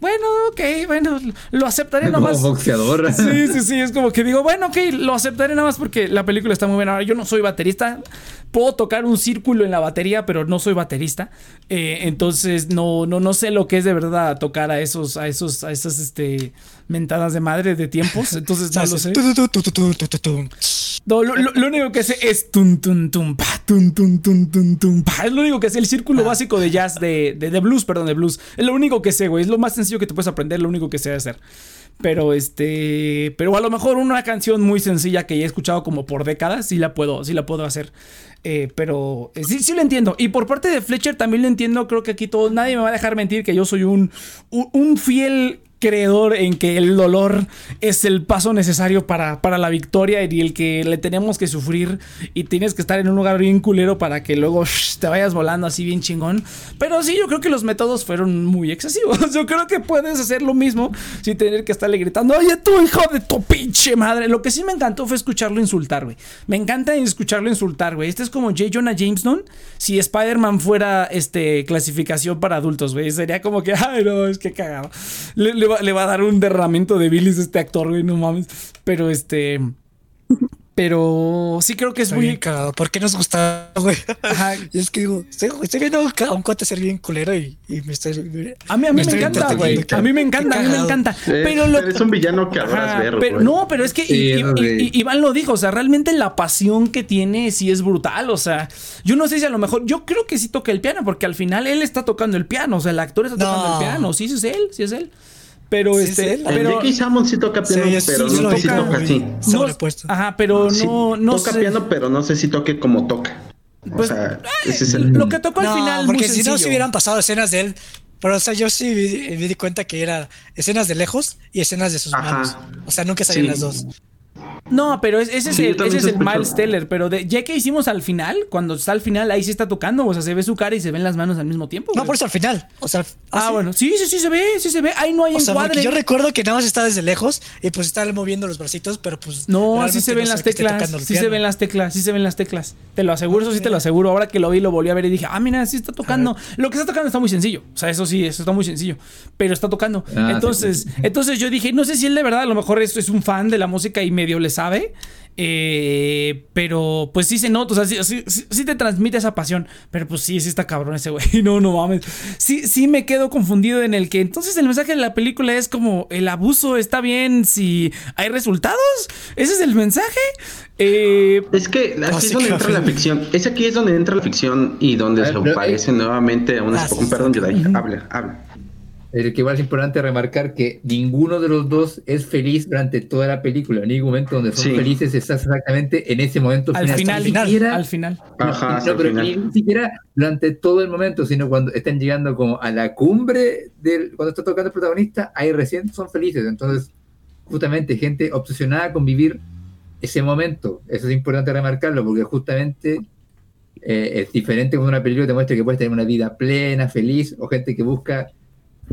bueno, ok, bueno, lo aceptaré nomás. Como boxeador. Sí, sí, sí, es como que digo, bueno, ok, lo aceptaré nada más porque la película está muy buena. Ahora, yo no soy baterista, puedo tocar un círculo en la batería, pero no soy baterista. Eh, entonces, no, no, no sé lo que es de verdad tocar a esos, a esos, a esas, este, mentadas de madre de tiempos. Entonces, no lo sé. No, lo, único que sé es tum, tum, tum, pa, tum, tum, tum, tum, tum, pa. Es lo único que sé, el círculo básico de jazz, de, de, de blues, perdón, de blues. Es lo único que sé, güey. Es lo más sencillo que te puedes aprender, lo único que sé hacer. Pero este. Pero a lo mejor una canción muy sencilla que ya he escuchado como por décadas, sí la puedo, sí la puedo hacer. Eh, pero eh, sí, sí lo entiendo. Y por parte de Fletcher también lo entiendo. Creo que aquí todo, nadie me va a dejar mentir que yo soy un, un, fiel creedor en que el dolor es el paso necesario para, para la victoria y el que le tenemos que sufrir y tienes que estar en un lugar bien culero para que luego te vayas volando así bien chingón. Pero sí, yo creo que los métodos fueron muy excesivos. Yo creo que puedes hacer lo mismo sin tener que estarle gritando, oye tú hijo de tu pinche madre. Lo que sí me encantó fue escucharlo insultar, güey. Me encanta escucharlo insultar, güey. Este es como J. Jonah Jameson si Spider-Man fuera este, clasificación para adultos, güey. Sería como que, ay no, es que cagado. Le, va a dar un derramamiento de bilis a este actor, güey, no mames. Pero este. Pero sí creo que es muy. cagado. ¿Por qué nos gusta, güey? Ajá. Y es que digo, estoy, viendo a un cuate ser bien culero y, me estoy. A mí, a mí me, encanta, güey. A mí me encanta, a mí me encanta. pero lo... es un villano que adoras ver. Pero, no, pero es que Iván lo dijo. O sea, realmente la pasión que tiene sí es brutal. O sea, yo no sé si a lo mejor. Yo creo que sí toca el piano, porque al final él está tocando el piano. O sea, el actor está tocando el piano. Sí, sí es él, sí es él. Pero sí, este. Sí, pero, Jackie Salmon sí toca piano, pero no sé si toca así. No, ajá, pero no, no Toca piano, pero no sé si toque como toca. Pues, o sea, ese es el... Lo que tocó al final. Porque si no se hubieran pasado escenas de él. Pero, o sea, yo sí me, di cuenta que era escenas de lejos y escenas de sus manos. O sea, nunca salían las dos. No, pero ese es el, ese es el Miles Teller. Pero de, ya que hicimos al final, cuando está al final, ahí sí está tocando. O sea, se ve su cara y se ven las manos al mismo tiempo. No, por eso al final. O sea, ah, bueno. Sí, sí, sí se ve, sí se ve. Ahí no hay o encuadre. Sea, yo recuerdo que nada más está desde lejos y pues está moviendo los bracitos, pero pues. No, sí se ven las teclas. Sí se ven las teclas, sí se ven las teclas. Te lo aseguro, eso sí te lo aseguro. Ahora que lo vi, lo volví a ver y dije, ah, mira, sí está tocando. Lo que está tocando está muy sencillo. O sea, eso sí, eso está muy sencillo. Pero está tocando. Ah, entonces, entonces yo dije, no sé si él de verdad a lo mejor es, es un fan de la música y medio le sabe. Eh, pero pues sí se nota, o sea, sí, sí, te transmite esa pasión. Pero pues sí, sí está cabrón ese güey. No, no mames. Sí, sí me quedo confundido en el que entonces el mensaje de la película es como el abuso está bien si hay resultados. ¿Ese es el mensaje? Eh, es que aquí es donde entra la ficción. Es aquí es donde entra la ficción y donde se aparece nuevamente una. Ah, perdón, habla, habla. Es que igual es importante remarcar que ninguno de los dos es feliz durante toda la película. En ningún momento donde son felices está exactamente en ese momento. Al final, siquiera, al final. no, pero ni siquiera durante todo el momento, sino cuando están llegando como a la cumbre del, cuando está tocando el protagonista, ahí recién son felices. Entonces, justamente, gente obsesionada con vivir ese momento. Eso es importante remarcarlo, porque justamente eh, es diferente cuando una película te muestra que puedes tener una vida plena, feliz, o gente que busca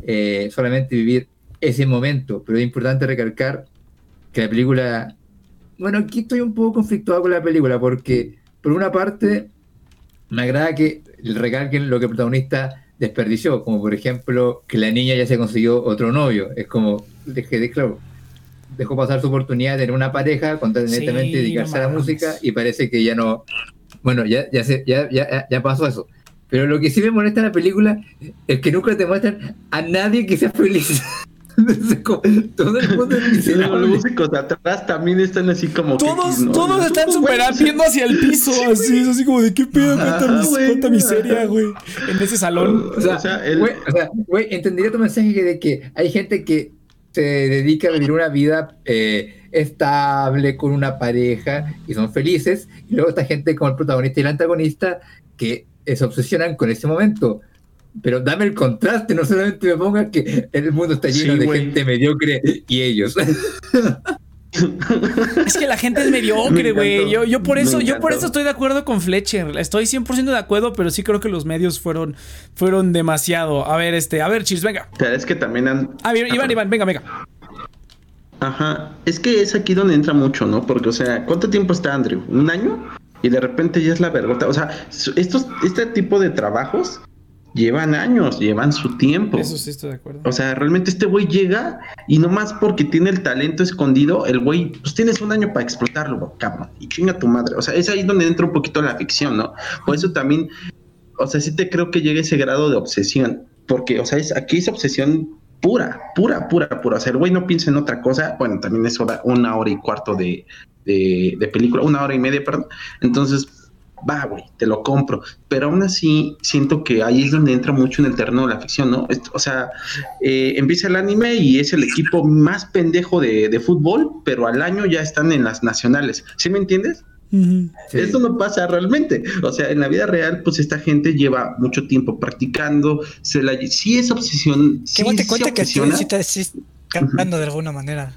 eh, solamente vivir ese momento, pero es importante recalcar que la película, bueno, aquí estoy un poco conflictuado con la película porque por una parte me agrada que recalquen lo que el protagonista desperdició, como por ejemplo que la niña ya se consiguió otro novio, es como, dejé claro, dejó pasar su oportunidad de tener una pareja, con netamente dedicarse a la música y parece que ya no, bueno, ya, ya, ya, ya, ya pasó eso. Pero lo que sí me molesta en la película es que nunca te muestran a nadie que sea feliz. todo el mundo es Los músicos de atrás también están así como. Todos, todos están super viendo hacia el piso, así, es así como de qué pedo, cuánta, cuánta miseria, güey, en ese salón. O sea, güey, entendería tu mensaje de que hay gente que se dedica a vivir una vida eh, estable con una pareja y son felices, y luego esta gente como el protagonista y el antagonista que se obsesionan con ese momento. Pero dame el contraste, no solamente me pongas que el mundo está lleno de gente mediocre y ellos. Es que la gente es mediocre, güey. Yo, yo por eso, yo por eso estoy de acuerdo con Fletcher. Estoy 100% de acuerdo, pero sí creo que los medios fueron, fueron demasiado. A ver, este, a ver, Chis, venga. Pero es que también han. Ah, Iván, Iván, venga, venga. Ajá. Es que es aquí donde entra mucho, ¿no? Porque, o sea, ¿cuánto tiempo está Andrew? ¿Un año? Y de repente ya es la vergüenza. O sea, estos, este tipo de trabajos llevan años, llevan su tiempo. Eso sí estoy de acuerdo. O sea, realmente este güey llega y nomás porque tiene el talento escondido, el güey, pues tienes un año para explotarlo, cabrón, y chinga tu madre. O sea, es ahí donde entra un poquito la ficción, ¿no? Por eso también, o sea, sí te creo que llega ese grado de obsesión, porque, o sea, es, aquí es obsesión pura, pura, pura, pura. O sea, güey no piensa en otra cosa. Bueno, también es una hora y cuarto de, de, película, una hora y media, perdón. Entonces, va, güey, te lo compro. Pero aún así, siento que ahí es donde entra mucho en el terreno de la ficción, ¿no? o sea, eh, empieza el anime y es el equipo más pendejo de, fútbol, pero al año ya están en las nacionales. ¿Sí me entiendes? Eso no pasa realmente. O sea, en la vida real, pues esta gente lleva mucho tiempo practicando. Se la, sí es obsesión. Sí, te cuenta que tocando de alguna manera.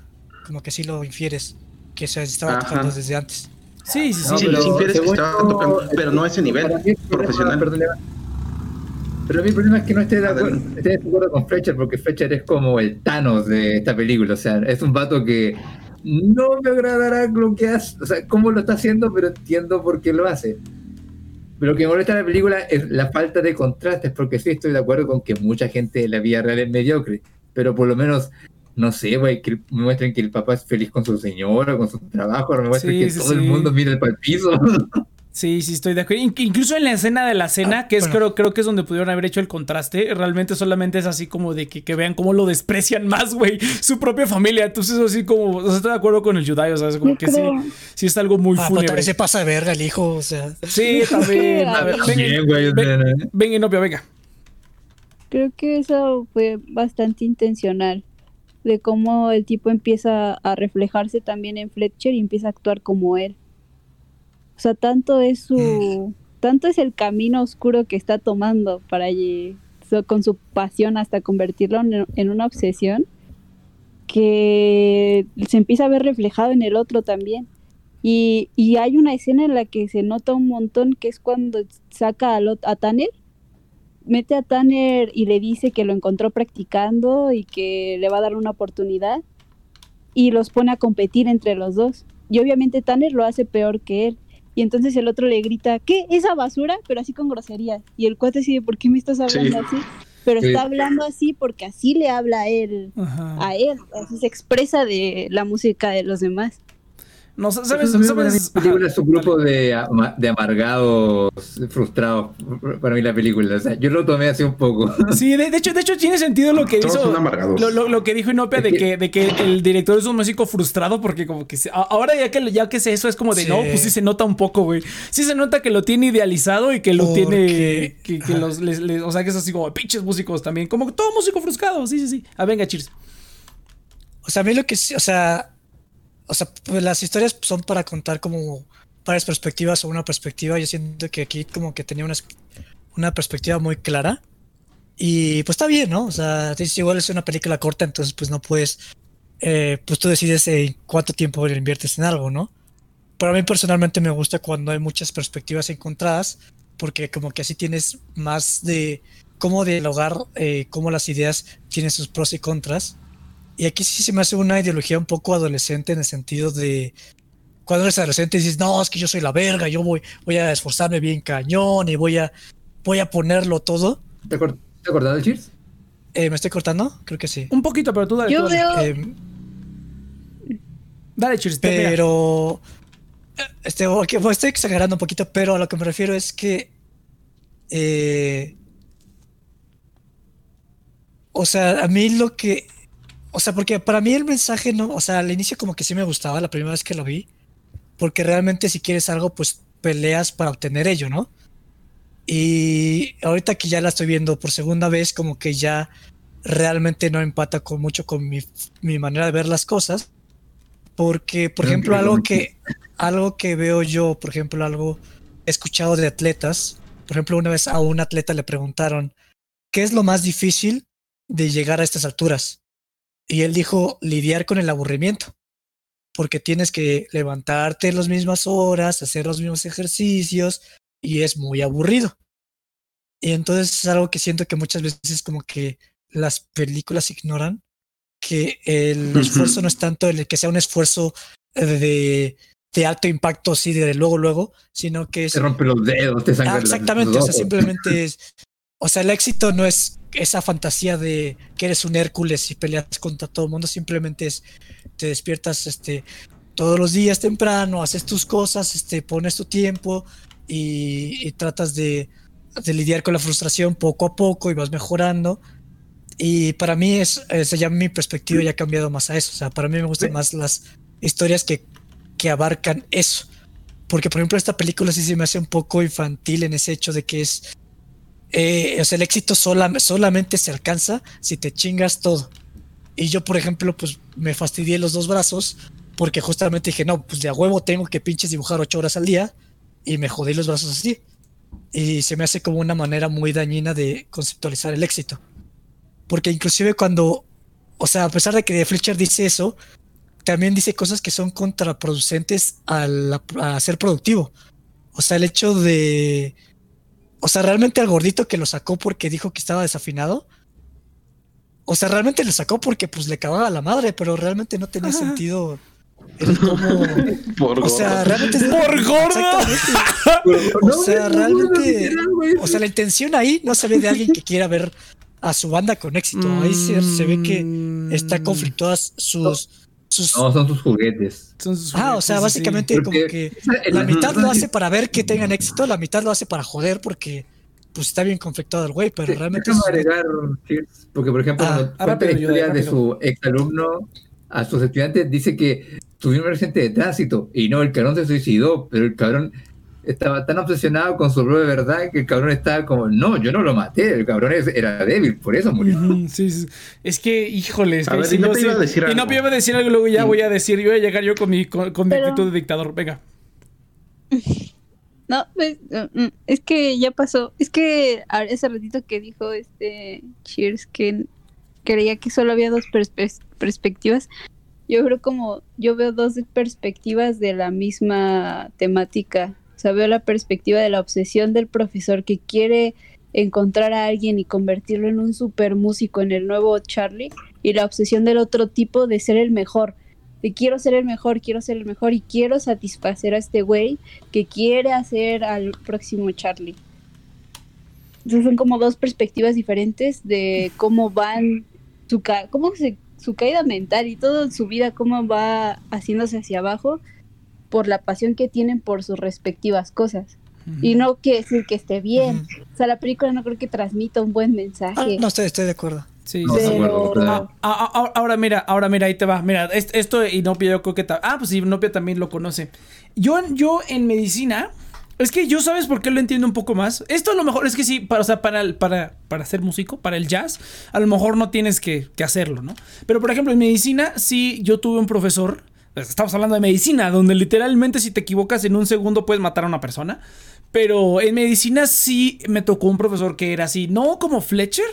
Como que sí lo infieres, que se estaba tocando desde antes. Sí, sí, sí. sí, pero, infieres que estaba tocando, pero no a ese nivel profesional. pero mi problema es que no esté de, acuerdo, esté de acuerdo con Fletcher, porque Fletcher es como el Thanos de esta película. O sea, es un vato que no me agradará lo que hace, o sea, cómo lo está haciendo, pero entiendo por qué lo hace. Pero lo que me molesta la película es la falta de contrastes, porque sí estoy de acuerdo con que mucha gente en la vida real es mediocre, pero por lo menos, no sé, güey, que me muestren que el papá es feliz con su señora, con su trabajo, me muestren que todo el mundo mira el piso. Sí, sí, estoy de acuerdo. Incluso en la escena de la cena, ah, que es creo, creo que es donde pudieron haber hecho el contraste, realmente solamente es así como de que, vean cómo lo desprecian más, güey, su propia familia. Entonces, así como, o sea, estoy de acuerdo con el Judayo, o sea, es como que sí, sí es algo muy ah, fúnebre. se pasa de verga el hijo, o sea. Sí, también. A ver, venga, Inopia, venga. Creo que eso fue bastante intencional de cómo el tipo empieza a reflejarse también en Fletcher y empieza a actuar como él. O sea, tanto es su, mm. tanto es el camino oscuro que está tomando para allí, con su pasión hasta convertirlo en, una obsesión, que se empieza a ver reflejado en el otro también. Y, y, hay una escena en la que se nota un montón que es cuando saca a, a Tanner, mete a Tanner y le dice que lo encontró practicando y que le va a dar una oportunidad y los pone a competir entre los dos. Y obviamente Tanner lo hace peor que él. Y entonces el otro le grita, ¿qué? ¿Esa basura? Pero así con grosería. Y el cuate sigue, ¿por qué me estás hablando así? Pero está hablando así porque así le habla a él, a él, así se expresa de la música de los demás. No, ¿sabes? ¿sabes? película es un grupo de, de, amargados, frustrados. Para mí la película, o sea, yo lo tomé así un poco. Sí, de, hecho, de hecho tiene sentido lo que hizo. Lo, lo, que dijo Inopia de que, de que el director es un músico frustrado porque como que ahora ya que ya que sé eso es como de no, pues sí se nota un poco, güey. Sí se nota que lo tiene idealizado y que lo tiene que, que los, o sea, que es así como pinches músicos también, como todo músico frustrado. Sí, sí, sí. Ah, venga, cheers. O sea, a mí lo que sí, o sea, o sea, pues las historias son para contar como varias perspectivas o una perspectiva. Yo siento que aquí como que tenía una, una perspectiva muy clara. Y pues está bien, ¿no? O sea, igual es una película corta, entonces pues no puedes, eh, pues tú decides en cuánto tiempo inviertes en algo, ¿no? Pero a mí personalmente me gusta cuando hay muchas perspectivas encontradas, porque como que así tienes más de cómo dialogar, eh, cómo las ideas tienen sus pros y contras. Y aquí sí se me hace una ideología un poco adolescente en el sentido de cuando eres adolescente y dices, no, es que yo soy la verga, yo voy, voy a esforzarme bien cañón y voy a, voy a ponerlo todo. ¿Te, ¿te acordás Cheers? Eh, ¿Me estoy cortando? Creo que sí. Un poquito, pero tú dale. Yo veo... Eh, dale, Cheers. Pero... Este, estoy exagerando un poquito, pero a lo que me refiero es que... Eh, o sea, a mí lo que o sea, porque para mí el mensaje no, o sea, al inicio como que sí me gustaba la primera vez que lo vi, porque realmente si quieres algo, pues peleas para obtener ello, ¿no? Y ahorita que ya la estoy viendo por segunda vez, como que ya realmente no empata con mucho con mi, mi manera de ver las cosas, porque, por ejemplo, algo que, algo que veo yo, por ejemplo, algo escuchado de atletas, por ejemplo, una vez a un atleta le preguntaron, ¿qué es lo más difícil de llegar a estas alturas? Y él dijo lidiar con el aburrimiento, porque tienes que levantarte las mismas horas, hacer los mismos ejercicios y es muy aburrido. Y entonces es algo que siento que muchas veces como que las películas ignoran, que el esfuerzo no es tanto el que sea un esfuerzo de, de alto impacto, así de luego, luego, sino que es... Te rompe los dedos, te sangra ah, Exactamente, o sea, simplemente es... O sea, el éxito no es esa fantasía de que eres un Hércules y peleas contra todo el mundo, simplemente es, te despiertas este, todos los días temprano, haces tus cosas, este, pones tu tiempo y, tratas de, de, lidiar con la frustración poco a poco y vas mejorando. Y para mí es, es, ya mi perspectiva ya ha cambiado más a eso. O sea, para mí me gustan más las historias que, que abarcan eso. Porque, por ejemplo, esta película sí se me hace un poco infantil en ese hecho de que es eh, o sea, el éxito solamente se alcanza si te chingas todo. Y yo, por ejemplo, pues me fastidié los dos brazos porque justamente dije, no, pues de a huevo tengo que pinches dibujar ocho horas al día y me jodí los brazos así. Y se me hace como una manera muy dañina de conceptualizar el éxito. Porque inclusive cuando o sea, a pesar de que Fletcher dice eso, también dice cosas que son contraproducentes al, a ser productivo. O sea, el hecho de... O sea, realmente al gordito que lo sacó porque dijo que estaba desafinado. O sea, realmente lo sacó porque pues le cagaba la madre, pero realmente no tenía sentido por o sea, realmente por gordo. o sea, realmente, o sea, la intención ahí no se ve de alguien que quiera ver a su banda con éxito. Ahí se, ve que está mm. conflictuadas sus, sus... No, son sus juguetes. ah, o sea, básicamente como que la mitad lo hace para ver que tengan éxito, la mitad lo hace para joder porque pues está bien conflictado el güey, pero realmente... agregar, porque por ejemplo, ah, cuenta la historia de su exalumno a sus estudiantes, dice que tuvieron un accidente de tránsito y no, el cabrón se suicidó, pero el cabrón estaba tan obsesionado con su de verdad que el cabrón estaba como, no, yo no lo maté, el cabrón era débil, por eso murió. sí, Es que, híjole, y no, iba a decir y no iba a decir algo, luego ya voy a decir, yo voy a llegar yo con mi, con, mi actitud de dictador, venga. No, pues, mm, mm, es que ya pasó, es que ese ratito que dijo este Cheers que creía que solo había dos perspectivas, yo creo como yo veo dos perspectivas de la misma temática. Sea, veo la perspectiva de la obsesión del profesor que quiere encontrar a alguien y convertirlo en un super músico en el nuevo Charlie y la obsesión del otro tipo de ser el mejor. De quiero ser el mejor, quiero ser el mejor y quiero satisfacer a este güey que quiere hacer al próximo Charlie. Entonces son como dos perspectivas diferentes de cómo van su cómo se su caída mental y toda su vida, cómo va haciéndose hacia abajo por la pasión que tienen por sus respectivas cosas. Y no quiere decir que esté bien. O sea, la película no creo que transmita un buen mensaje. Ah, no estoy, estoy de acuerdo. Sí, ahora mira, ahora mira, ahí te va. Mira, esto Inopia yo creo que... Ah, pues Inopia también lo conoce. Yo, yo en medicina es que yo sabes por qué lo entiendo un poco más. Esto a lo mejor es que sí, para, o sea, para, para, para ser músico, para el jazz, a lo mejor no tienes que, que hacerlo, ¿no? Pero por ejemplo, en medicina, sí, yo tuve un profesor, estamos hablando de medicina, donde literalmente si te equivocas en un segundo puedes matar a una persona. Pero en medicina sí me tocó un profesor que era así, no como Fletcher,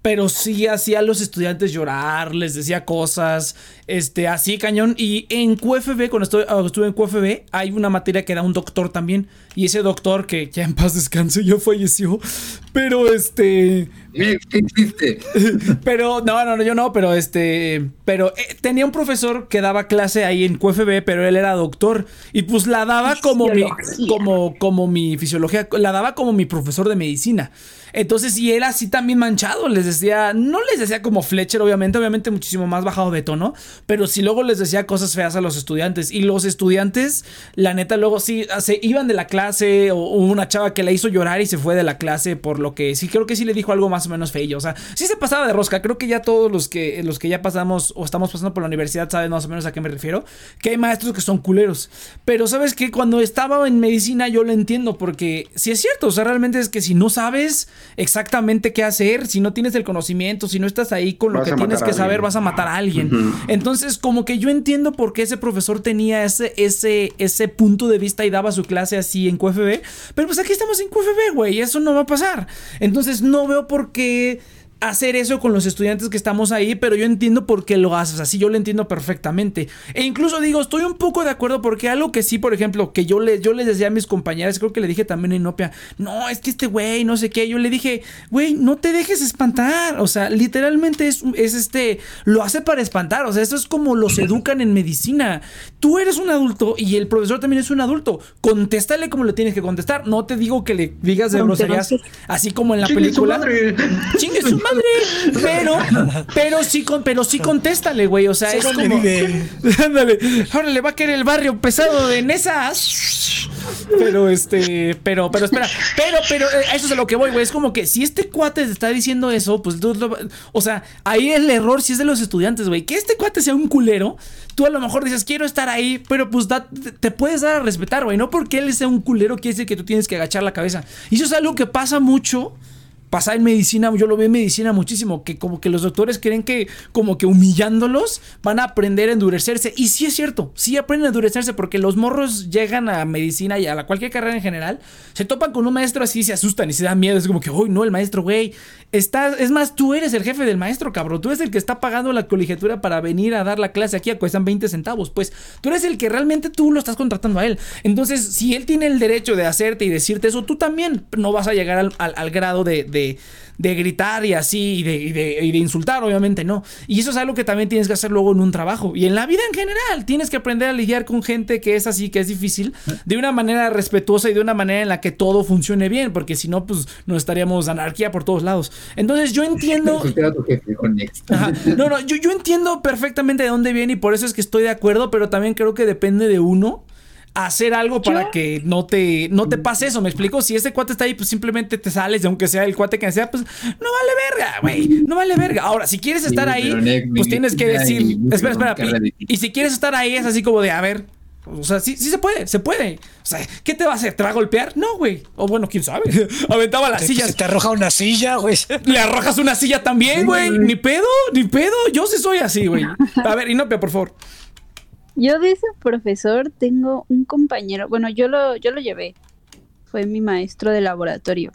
pero sí hacía a los estudiantes llorar, les decía cosas, este, así cañón. Y en QFB, cuando estuve, ah, estuve en QFB, hay una materia que da un doctor también. Y ese doctor, que ya en paz descanse, ya falleció. Pero este. ¿Qué existe? Pero, no, no, yo no, pero este. Pero eh, tenía un profesor que daba clase ahí en QFB, pero él era doctor. Y pues la daba como mi. Como, como mi fisiología. La daba como mi profesor de medicina. Entonces, y él así también manchado, les decía, no les decía como Fletcher, obviamente, obviamente muchísimo más bajado de tono, pero sí luego les decía cosas feas a los estudiantes. Y los estudiantes, la neta, luego sí se iban de la clase, o una chava que la hizo llorar y se fue de la clase por lo que sí, creo que sí le dijo algo más o menos feo. O sea, sí se pasaba de rosca. Creo que ya todos los que, los que ya pasamos o estamos pasando por la universidad saben más o menos a qué me refiero. Que hay maestros que son culeros. Pero sabes que cuando estaba en medicina yo lo entiendo porque si es cierto, o sea, realmente es que si no sabes exactamente qué hacer, si no tienes el conocimiento, si no estás ahí con lo que tienes que saber, vas a matar a alguien. Entonces, como que yo entiendo por qué ese profesor tenía ese, ese, ese punto de vista y daba su clase así en QFB, pero pues aquí estamos en QFB, güey, eso no va a pasar. Entonces, no veo por qué hacer eso con los estudiantes que estamos ahí, pero yo entiendo por qué lo haces, así yo lo entiendo perfectamente. E incluso digo, estoy un poco de acuerdo porque algo que sí, por ejemplo, que yo, le, yo les decía a mis compañeras, creo que le dije también en Inopia, no, es que este güey, no sé qué, yo le dije, güey, no te dejes espantar, o sea, literalmente es, es este, lo hace para espantar, o sea, esto es como los educan en medicina. Tú eres un adulto y el profesor también es un adulto, contéstale como le tienes que contestar, no te digo que le digas de groserías, así como en la película. Chingue su madre. Pero, pero sí, con, pero sí contéstale, güey. O sea, es como. Ándale, ahora le va a querer el barrio pesado de Nesas. Pero este, pero, pero espera, pero, pero, eh, eso es a lo que voy, güey. Es como que si este cuate te está diciendo eso, pues tú, o sea, ahí el error sí es de los estudiantes, güey. Que este cuate sea un culero, tú a lo mejor dices, quiero estar ahí, pero pues te puedes dar a respetar, güey. No porque él sea un culero quiere decir que tú tienes que agachar la cabeza. Y eso es algo que pasa mucho pasa en medicina, yo lo veo en medicina muchísimo, que como que los doctores creen que como que humillándolos van a aprender a endurecerse. Y sí es cierto, sí aprenden a endurecerse porque los morros llegan a medicina y a cualquier carrera en general, se topan con un maestro así, se asustan y se dan miedo. Es como que, uy, no, el maestro, güey, está, es más, tú eres el jefe del maestro, cabrón. Tú eres el que está pagando la colegiatura para venir a dar la clase aquí, cuestan 20 centavos. Pues tú eres el que realmente tú lo estás contratando a él. Entonces, si él tiene el derecho de hacerte y decirte eso, tú también no vas a llegar al, grado de de gritar y así y de, insultar, obviamente no. Y eso es algo que también tienes que hacer luego en un trabajo. Y en la vida en general, tienes que aprender a lidiar con gente que es así, que es difícil, de una manera respetuosa y de una manera en la que todo funcione bien, porque si no, pues nos estaríamos anarquía por todos lados. Entonces yo entiendo... No, no, yo, yo entiendo perfectamente de dónde viene y por eso es que estoy de acuerdo, pero también creo que depende de uno hacer algo para que no te, no te pase eso, ¿me explico? Si ese cuate está ahí, pues simplemente te sales, aunque sea el cuate que sea, pues no vale verga, güey, no vale verga. Ahora, si quieres estar ahí, pues tienes que decir, espera, espera, y, si quieres estar ahí es así como de, a ver, o sea, sí, sí se puede, se puede. O sea, ¿qué te va a hacer? ¿Te va a golpear? No, güey. O bueno, quién sabe. Aventaba las sillas. te arroja una silla, güey. Le arrojas una silla también, güey. Ni pedo, ni pedo. Yo sí soy así, güey. A ver, Inopia, por favor. Yo de ese profesor tengo un compañero, bueno, yo lo, yo lo llevé, fue mi maestro de laboratorio.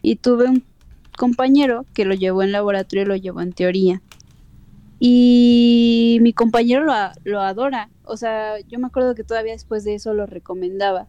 Y tuve un compañero que lo llevó en laboratorio y lo llevó en teoría. Y mi compañero lo, lo adora. O sea, yo me acuerdo que todavía después de eso lo recomendaba.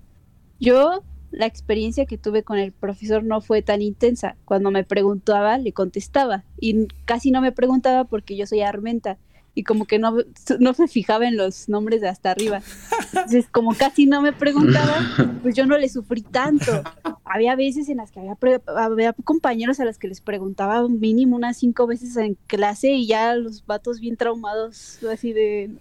Yo, la experiencia que tuve con el profesor no fue tan intensa. Cuando me preguntaba, le contestaba. Y casi no me preguntaba porque yo soy armenta y como que no, no se fijaba en los nombres de hasta arriba. Entonces, como casi no me preguntaba, pues yo no le sufrí tanto. Había veces en las que había, había compañeros a los que les preguntaba mínimo unas cinco veces en clase y ya los vatos bien traumados, así de,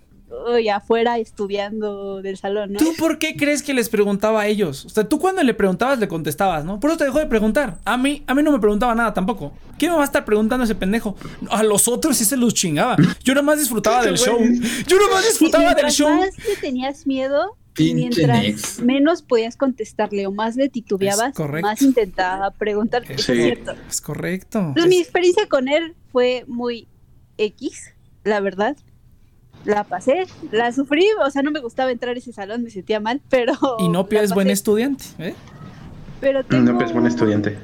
y afuera estudiando del salón, ¿no? ¿Tú por qué crees que les preguntaba a ellos? O sea, tú cuando le preguntabas le contestabas, ¿no? Por eso te dejó de preguntar. A mí, a mí no me preguntaba nada tampoco. ¿Quién me va a estar preguntando ese pendejo? A los otros sí se los chingaba. Yo nomás disfrutaba del show. Yo nomás disfrutaba del show. Más le tenías miedo, mientras menos podías contestarle o más le titubeabas, más intentaba preguntar. Es cierto. Es correcto. Entonces, mi experiencia con él fue muy X, la verdad la pasé, la sufrí, o sea, no me gustaba entrar a ese salón, me sentía mal, pero... Y Nopia es buen estudiante, ¿eh? Pero Nopia es buen estudiante.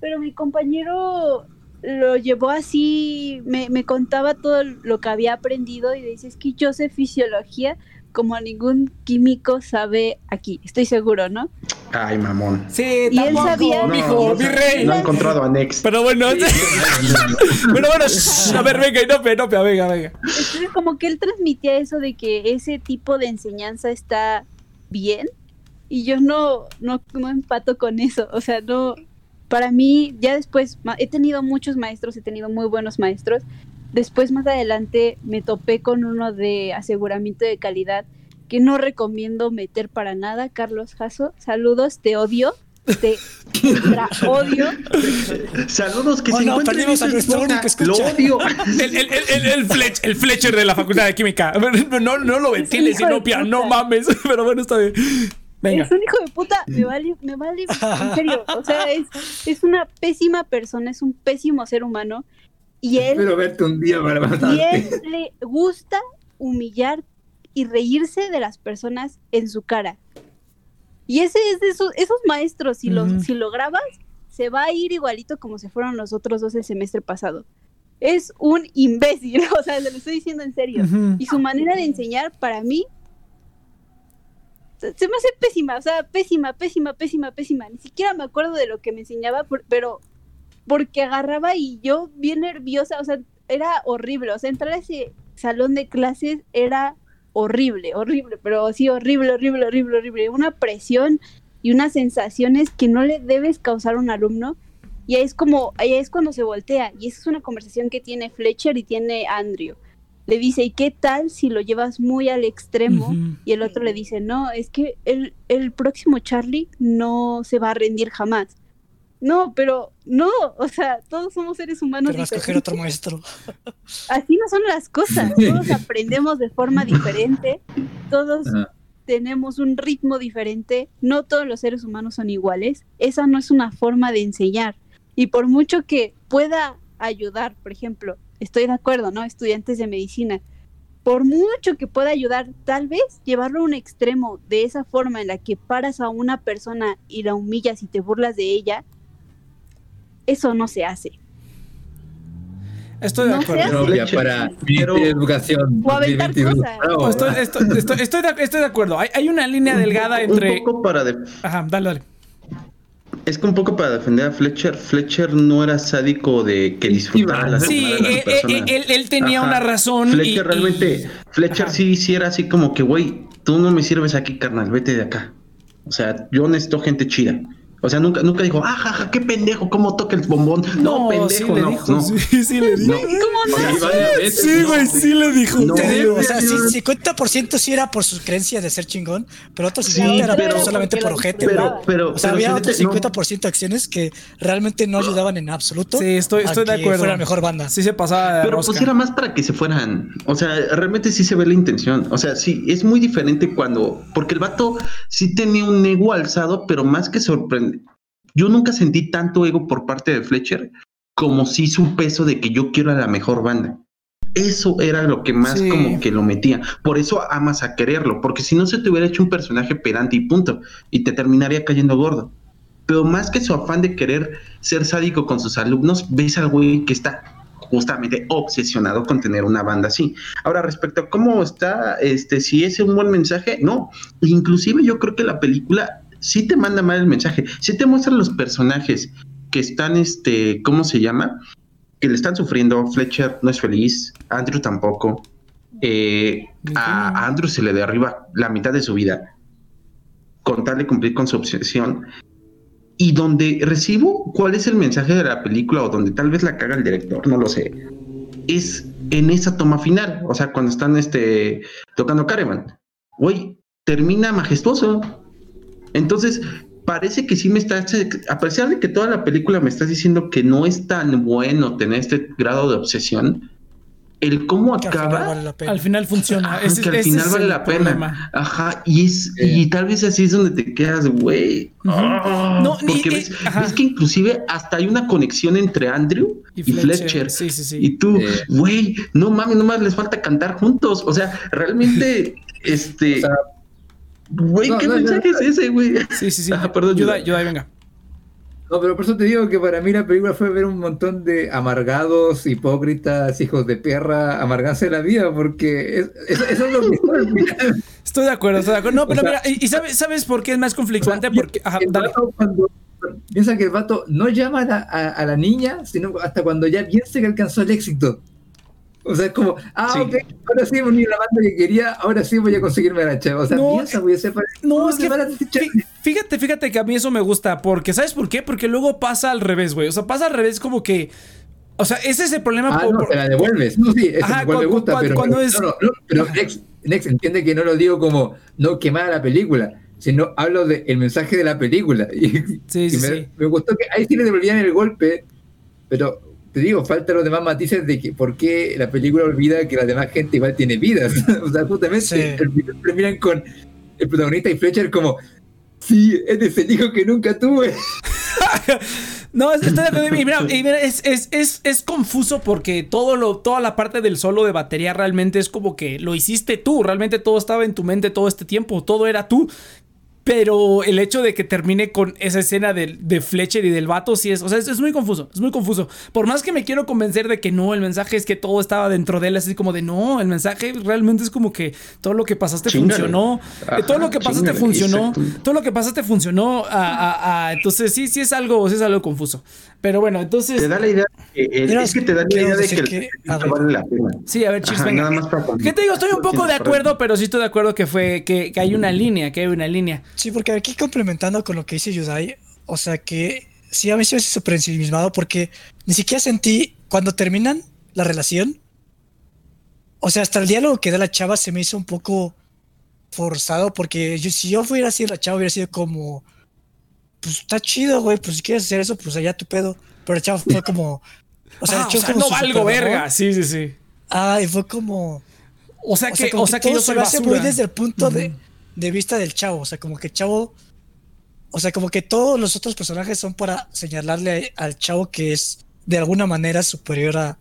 Pero mi compañero lo llevó así, me, me contaba todo lo que había aprendido y dice, es que yo sé fisiología, como ningún químico sabe aquí, estoy seguro, ¿no? Ay, mamón. Sí, y él sabía. No, mi rey. No ha encontrado a Nex. Pero bueno, bueno, bueno, a ver, venga, no, no, venga, venga. Entonces, como que él transmitía eso de que ese tipo de enseñanza está bien y yo no, no, no empato con eso. O sea, no. Para mí, ya después, he tenido muchos maestros, he tenido muy buenos maestros, Después más adelante me topé con uno de aseguramiento de calidad que no recomiendo meter para nada, Carlos Jasso. Saludos, te odio. Te odio. Saludos que oh, se no, perdimos a nuestro único Lo odio. El, el, el, el, Fletcher de la Facultad de Química. No, no lo ventiles, Inopia, no mames. Pero bueno, está bien. Venga. Es un hijo de puta, me vale, me vale, en serio, o sea, es, es una pésima persona, es un pésimo ser humano y él, verte un día para Y él le gusta humillar y reírse de las personas en su cara. Y ese es de esos, esos maestros, si, lo, si lo grabas, se va a ir igualito como se fueron los otros dos el semestre pasado. Es un imbécil, o sea, se lo estoy diciendo en serio. Y su manera de enseñar, para mí, se me hace pésima, o sea, pésima, pésima, pésima, pésima. Ni siquiera me acuerdo de lo que me enseñaba, pero porque agarraba y yo bien nerviosa, o sea, era horrible, o sea, entrar a ese salón de clases era horrible, horrible, pero sí, horrible, horrible, horrible, horrible, una presión y unas sensaciones que no le debes causar a un alumno. Y ahí es como, ahí es cuando se voltea. Y esa es una conversación que tiene Fletcher y tiene Andrew. Le dice, ¿y qué tal si lo llevas muy al extremo? Y el otro le dice, no, es que el, el próximo Charlie no se va a rendir jamás. No, pero no, o sea, todos somos seres humanos. Pero vas a escoger otro maestro. Así no son las cosas. Todos aprendemos de forma diferente. Todos tenemos un ritmo diferente. No todos los seres humanos son iguales. Esa no es una forma de enseñar. Y por mucho que pueda ayudar, por ejemplo, estoy de acuerdo, ¿no? Estudiantes de medicina, por mucho que pueda ayudar, tal vez llevarlo a un extremo de esa forma en la que paras a una persona y la humillas y te burlas de ella, eso no se hace. Estoy de acuerdo. para educación. Estoy, de, acuerdo. Hay, una línea delgada entre. Un poco para. Ajá, dale, dale. Es que un poco para defender a Fletcher, Fletcher no era sádico de que disfrutara la Sí, eh, eh, él, él, tenía una razón. Fletcher realmente, Fletcher sí hiciera así como que, güey, tú no me sirves aquí, carnal, vete de acá. O sea, yo necesito gente chida. O sea, nunca, nunca dijo, ah, jaja, qué pendejo, cómo toca el bombón. No, pendejo, sí no, dijo, Sí, sí le dijo. ¿Cómo no? Sí, güey, sí le dijo. o sea, sí, 50% sí era por su creencia de ser chingón, pero otro 50% era pero, solamente por ojete. Pero, pero, o sea, había otro 50% de acciones que realmente no ayudaban en absoluto. Sí, estoy, estoy de acuerdo. Fuera la mejor banda. Sí se pasaba Pero pues era más para que se fueran. O sea, realmente sí se ve la intención. O sea, sí, es muy diferente cuando. Porque el vato sí tenía un ego alzado, pero más que sorprende yo nunca sentí tanto ego por parte de Fletcher como si su peso de que yo quiero a la mejor banda. Eso era lo que más como que lo metía. Por eso amas a quererlo, porque si no se te hubiera hecho un personaje pedante y punto, y te terminaría cayendo gordo. Pero más que su afán de querer ser sádico con sus alumnos, ves al güey que está justamente obsesionado con tener una banda así. Ahora, respecto a cómo está, este, si es un buen mensaje, no. Inclusive yo creo que la película sí te manda mal el mensaje, sí te muestra los personajes que están, este, ¿cómo se llama? Que le están sufriendo. Fletcher no es feliz, Andrew tampoco. Eh, a Andrew se le derriba la mitad de su vida con tal de cumplir con su obsesión. Y donde recibo cuál es el mensaje de la película o donde tal vez la caga el director, no lo sé, es en esa toma final, o sea, cuando están este, tocando Caravan. Güey, termina majestuoso entonces, parece que sí me está, a pesar de que toda la película me estás diciendo que no es tan bueno tener este grado de obsesión, el cómo acaba al final, funciona. Es, que al final vale la pena. ajá y es y tal vez así es donde te quedas güey. Ah, no, porque ves, que inclusive hasta hay una conexión entre Andrew y, Fletcher, Sí, sí, sí. y tú güey no mames no más les falta cantar juntos. O sea realmente este Güey, ¿qué mensaje es ese, güey? Sí, sí, sí. Ah, perdón, ayuda, ayuda, venga. No, pero por eso te digo que para mí la película fue ver un montón de amargados, hipócritas, hijos de perra, amargarse la vida, porque eso es lo que Estoy de acuerdo, estoy de acuerdo. No, pero mira, ¿y sabes, sabes por qué es más conflictuante? Porque, ajá, dale. Cuando, piensa que el vato no llama a, a, la niña, sino hasta cuando ya piensa que alcanzó el éxito. O sea, es como, ah, ok, ahora sí unido la banda que quería, ahora sí voy a conseguirme la chava. O sea, no, piensa, güey, No, es que fíjate, fíjate que a mí eso me gusta, porque ¿sabes por qué? Porque luego pasa al revés, güey. O sea, pasa al revés como que... O sea, ese es el problema. Ah, no, te la devuelves. No, sí, eso Ajá, me gusta, pero, cuando es... no, no, pero Next, entiende que no lo digo como no quemar la película, sino hablo del el mensaje de la película. Y, sí, sí, me, sí. me gustó que ahí sí le devolvían el golpe, pero te digo, faltan los demás matices de que por qué la película olvida que la demás gente igual tiene vidas. o sea, justamente terminan con el protagonista y Fletcher como, sí, es el hijo que nunca tuve. no, estoy de acuerdo. Mira, mira es, es, es, es, confuso porque todo lo, toda la parte del solo de batería realmente es como que lo hiciste tú. Realmente todo estaba en tu mente todo este tiempo. Todo era tú. Pero el hecho de que termine con esa escena de, de Fletcher y del vato, sí es. O sea, es, muy confuso. Es muy confuso. Por más que me quiero convencer de que no, el mensaje es que todo estaba dentro de él, así como de no, el mensaje realmente es como que todo lo que pasaste funcionó. Eh, todo lo que pasaste funcionó. Todo lo que pasaste funcionó. entonces, sí, sí es algo, sí es algo confuso. Pero bueno, entonces. Te da la idea. es que te da la idea de que, vale la pena. Sí, a ver, chis, venga. ¿Qué te digo? Estoy un poco de acuerdo, pero sí estoy de acuerdo que fue que, que hay una línea, que hay una línea. Sí, porque aquí complementando con lo que dice Yudai, o sea que sí, a mí se me hace súper ensimismado porque ni siquiera sentí cuando terminan la relación. O sea, hasta el diálogo que da la chava se me hizo un poco forzado porque yo, si yo fuera así, la chava hubiera sido como, pues está chido, güey, pues si quieres hacer eso, pues allá tu pedo. Pero la chava fue como, o sea, ah, como no valgo verga, sí, sí, sí. Ah, y fue como, o sea que, o sea que, yo soy basura. desde el punto de de vista del chavo. O sea, como que el chavo O sea, como que todos los otros personajes son para señalarle al chavo que es de alguna manera superior a.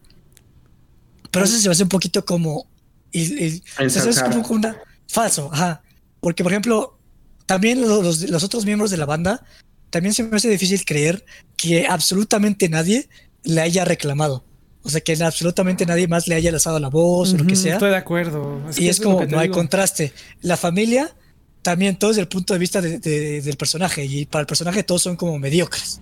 Pero eso se me hace un poquito como. Y, o sea, es como una. Falso, ajá. Porque, por ejemplo, también los, los, otros miembros de la banda, también se me hace difícil creer que absolutamente nadie le haya reclamado. O sea, que absolutamente nadie más le haya alzado la voz o lo que sea. Estoy de acuerdo. y es como, no hay contraste. La familia, también todo desde el punto de vista del personaje. Y para el personaje todos son como mediocres.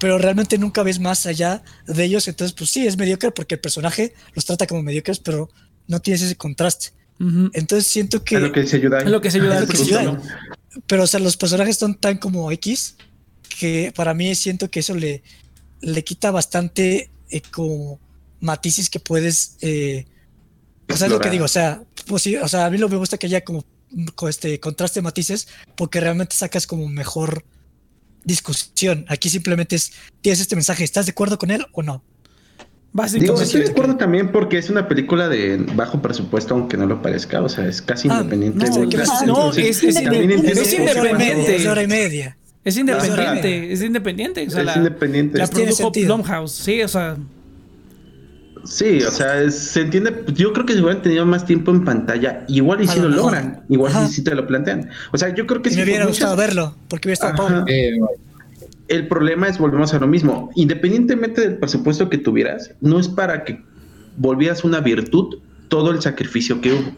Pero realmente nunca ves más allá de ellos. Entonces, pues sí, es mediocre porque el personaje los trata como mediocres, pero no tienes ese contraste. Entonces siento que... Es lo que se ayuda. Es lo que se ayuda. Pero, o sea, los personajes son tan como X que para mí siento que eso le, le quita bastante eh, como matices que puedes. Eh, o sea, lo que digo, o sea, pues sí, o sea, a mí lo me gusta que haya como este contraste matices porque realmente sacas como mejor discusión. Aquí simplemente es, tienes este mensaje, ¿estás de acuerdo con él o no? Digo, estoy de acuerdo también porque es una película de bajo presupuesto, aunque no lo parezca, o sea, es casi ah, independiente. No, es, es, independiente. Es hora y media. Es independiente, es independiente. O sea, es independiente. La produjo Blumhouse, sí, o sea. Sí, o sea, se entiende. Yo creo que si hubieran tenido más tiempo en pantalla, igual y si lo, logran, igual y si te lo plantean. O sea, yo creo que si. Me hubiera gustado verlo, porque hubiera estado El problema es, volvemos a lo mismo. Independientemente del presupuesto que tuvieras, no es para que volvieras una virtud todo el sacrificio que hubo.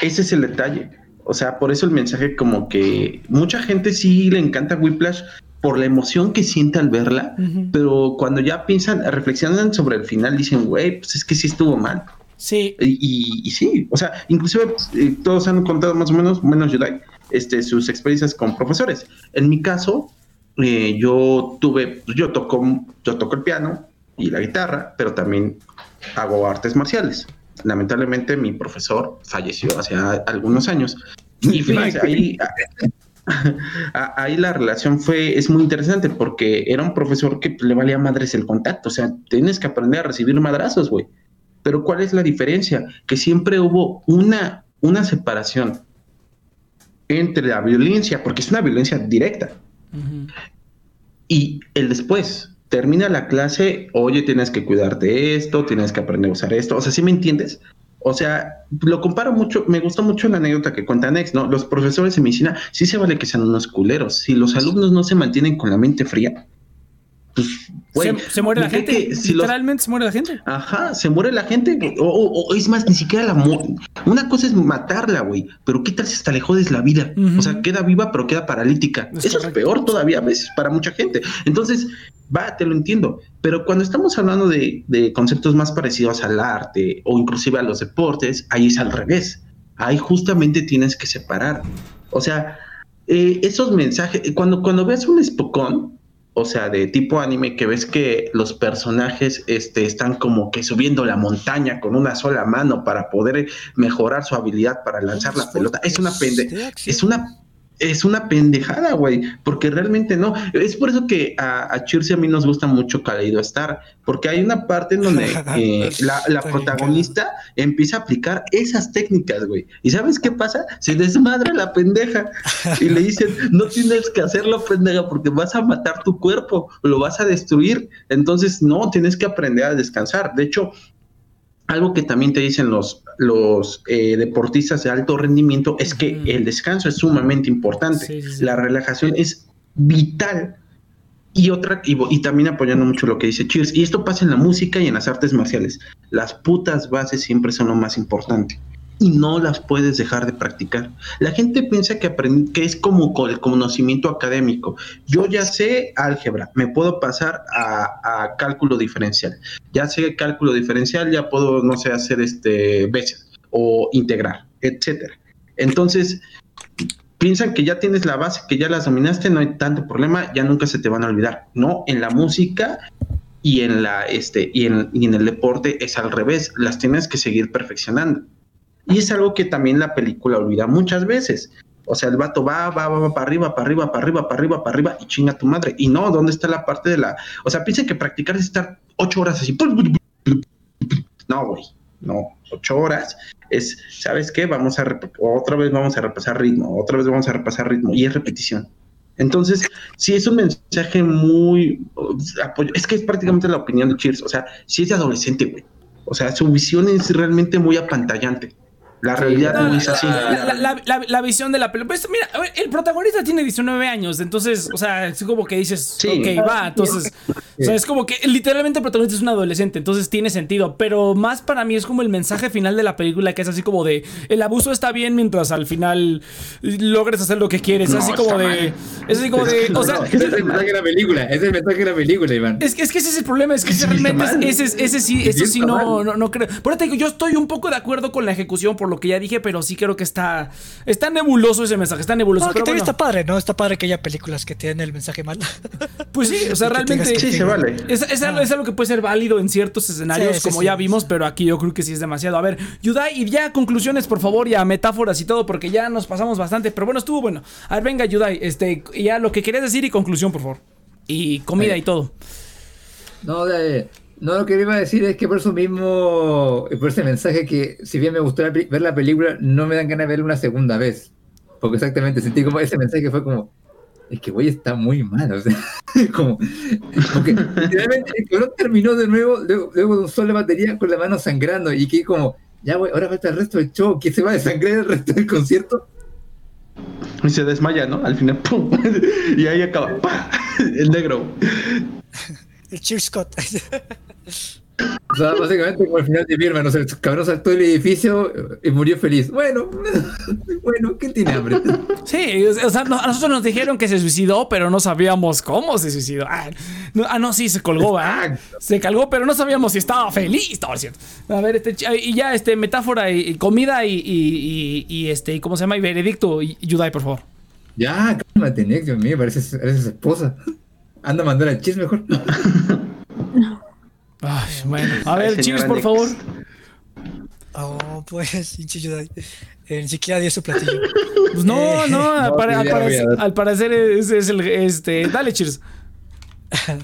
Ese es el detalle. O sea, por eso el mensaje como que mucha gente sí le encanta Whiplash por la emoción que siente al verla, pero cuando ya piensan, reflexionan sobre el final, dicen, güey, pues es que sí estuvo mal. Sí. Y, sí, o sea, inclusive eh, todos han contado más o menos, menos Jedi, este, sus experiencias con profesores. En mi caso, eh, yo tuve, pues, yo toco, yo toco el piano y la guitarra, pero también hago artes marciales lamentablemente mi profesor falleció hace algunos años. Y fíjense, ahí, ahí la relación fue, es muy interesante porque era un profesor que le valía madres el contacto, o sea, tienes que aprender a recibir madrazos, güey. Pero ¿cuál es la diferencia? Que siempre hubo una, una separación entre la violencia, porque es una violencia directa, y el después termina la clase, oye, tienes que cuidarte de esto, tienes que aprender a usar esto. O sea, ¿sí me entiendes? O sea, lo comparo mucho, me gustó mucho la anécdota que cuenta Nex, ¿no? Los profesores de medicina sí se vale que sean unos culeros. Si los alumnos no se mantienen con la mente fría, pues, se, muere la gente. Literalmente se muere la gente. Ajá, se muere la gente. O, es más, ni siquiera la Una cosa es matarla, güey. Pero qué tal si hasta le jodes la vida. O sea, queda viva, pero queda paralítica. Eso es peor todavía a veces para mucha gente. Entonces, va, te lo entiendo. Pero cuando estamos hablando de, de conceptos más parecidos al arte o inclusive a los deportes, ahí es al revés. Ahí justamente tienes que separar. O sea, eh, esos mensajes, cuando, cuando ves un espocón, o sea, de tipo anime, que ves que los personajes este, están como que subiendo la montaña con una sola mano para poder mejorar su habilidad para lanzar la pelota. Es una pende, es una es una pendejada, güey, porque realmente no. Es por eso que a, a Cheers a mí nos gusta mucho Kaleido Star, porque hay una parte en donde eh, la, protagonista empieza a aplicar esas técnicas, güey. ¿Y sabes qué pasa? Se desmadra la pendeja y le dicen, no tienes que hacerlo, pendeja, porque vas a matar tu cuerpo, lo vas a destruir. Entonces, no, tienes que aprender a descansar. De hecho, algo que también te dicen los, los eh, deportistas de alto rendimiento es que el descanso es sumamente importante. La relajación es vital. Y otra, y, y, también apoyando mucho lo que dice Cheers, y esto pasa en la música y en las artes marciales. Las putas bases siempre son lo más importante y no las puedes dejar de practicar. La gente piensa que, que es como el conocimiento académico. Yo ya sé álgebra, me puedo pasar a, cálculo diferencial. Ya sé cálculo diferencial, ya puedo, no sé, hacer este veces o integrar, etcétera. Entonces, piensan que ya tienes la base, que ya las dominaste, no hay tanto problema, ya nunca se te van a olvidar. No, en la música y en la este y en, y en el deporte es al revés, las tienes que seguir perfeccionando. Y es algo que también la película olvida muchas veces. O sea, el vato va, va, va, va para arriba, para arriba, para arriba, para arriba, para arriba y chinga tu madre. Y no, ¿dónde está la parte de la. O sea, piensa que practicar es estar ocho horas así. No, güey, no, ocho horas es, ¿sabes qué? Vamos a, otra vez vamos a repasar ritmo, otra vez vamos a repasar ritmo y es repetición. Entonces, sí es un mensaje muy... Es que es prácticamente la opinión de Cheers. O sea, sí es de adolescente, güey. O sea, su visión es realmente muy apantallante. La realidad no, es así. La, visión de la película. Pues mira, el protagonista tiene 19 años, entonces, o sea, es como que dices, ok, va, entonces, o sea, es como que literalmente el protagonista es un adolescente, entonces tiene sentido, pero más para mí es como el mensaje final de la película que es así como de, el abuso está bien mientras al final logres hacer lo que quieres, así como de, es así como de, o sea, es el mensaje de la película, es el mensaje de la película, Iván. Es que, es que ese es el problema, es que realmente ese, ese, sí, ese sí no, no, no creo. Por eso te digo, yo estoy un poco de acuerdo con la ejecución por lo que ya dije, pero sí creo que está está nebuloso ese mensaje, está nebuloso. pero bueno. está padre, ¿no? Está padre que haya películas que tienen el mensaje mal. Pues sí, o sea, realmente. Sí, se vale. Es, es, algo, que puede ser válido en ciertos escenarios, como ya vimos, pero aquí yo creo que sí es demasiado. A ver, Yudai, y ya conclusiones, por favor, ya metáforas y todo, porque ya nos pasamos bastante. Pero bueno, estuvo bueno. A ver, venga, Yudai, este, ya lo que querías decir y conclusión, por favor. Y comida y todo. No, de. No, lo que iba a decir es que por eso mismo, por ese mensaje que si bien me gustó ver la película, no me dan ganas de verla una segunda vez. Porque exactamente sentí como ese mensaje fue como, es que güey está muy mal, o sea, como, porque literalmente el cabrón terminó de nuevo, luego, de un solo batería con la mano sangrando y que como, ya güey, ahora falta el resto del show, que se va a desangrar el resto del concierto. Y se desmaya, ¿no? Al final, ¡pum! y ahí acaba, ¡pah! el negro. El Cheer Scott. O sea, básicamente como el final de Birman, o sea, el cabrón saltó del edificio y murió feliz. Bueno, bueno, ¿quién tiene hambre? Sí, o sea, a nosotros nos dijeron que se suicidó, pero no sabíamos cómo se suicidó. Ah, no, ah, sí, se colgó, ¿verdad? Se colgó, pero no sabíamos si estaba feliz, estaba cierto. A ver, este, y ya, este, metáfora y, comida y, y, y, este, ¿cómo se llama? Y veredicto, y Yudai, por favor. Ya, cálmate, Nick, Dios mío, pareces, pareces esposa. Anda a mandar el chisme mejor. Ay, bueno, a ver, cheers, por favor. Oh, pues, Yudai. Eh, ni siquiera dio su platillo. Pues no, no, al, parecer, es, el. Este, dale, cheers.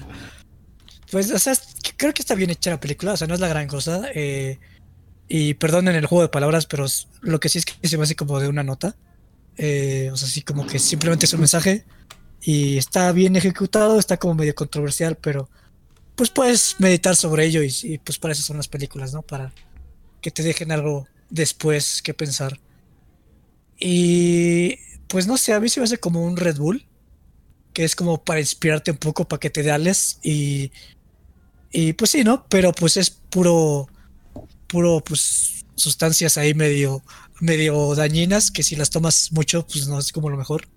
Pues, o sea, creo que está bien hecha la película, o sea, no es la gran cosa. Eh, y perdonen el juego de palabras, pero lo que sí es que se me hace como de una nota. Eh, o sea, sí, como que simplemente es un mensaje y está bien ejecutado, está como medio controversial, pero pues puedes meditar sobre ello y, pues para eso son las películas, ¿no? Para que te dejen algo después que pensar. Y pues no sé, a mí se me hace como un Red Bull, que es como para inspirarte un poco, para que te dales y, y pues sí, ¿no? Pero pues es puro, puro, pues sustancias ahí medio, medio dañinas, que si las tomas mucho, pues no es como lo mejor.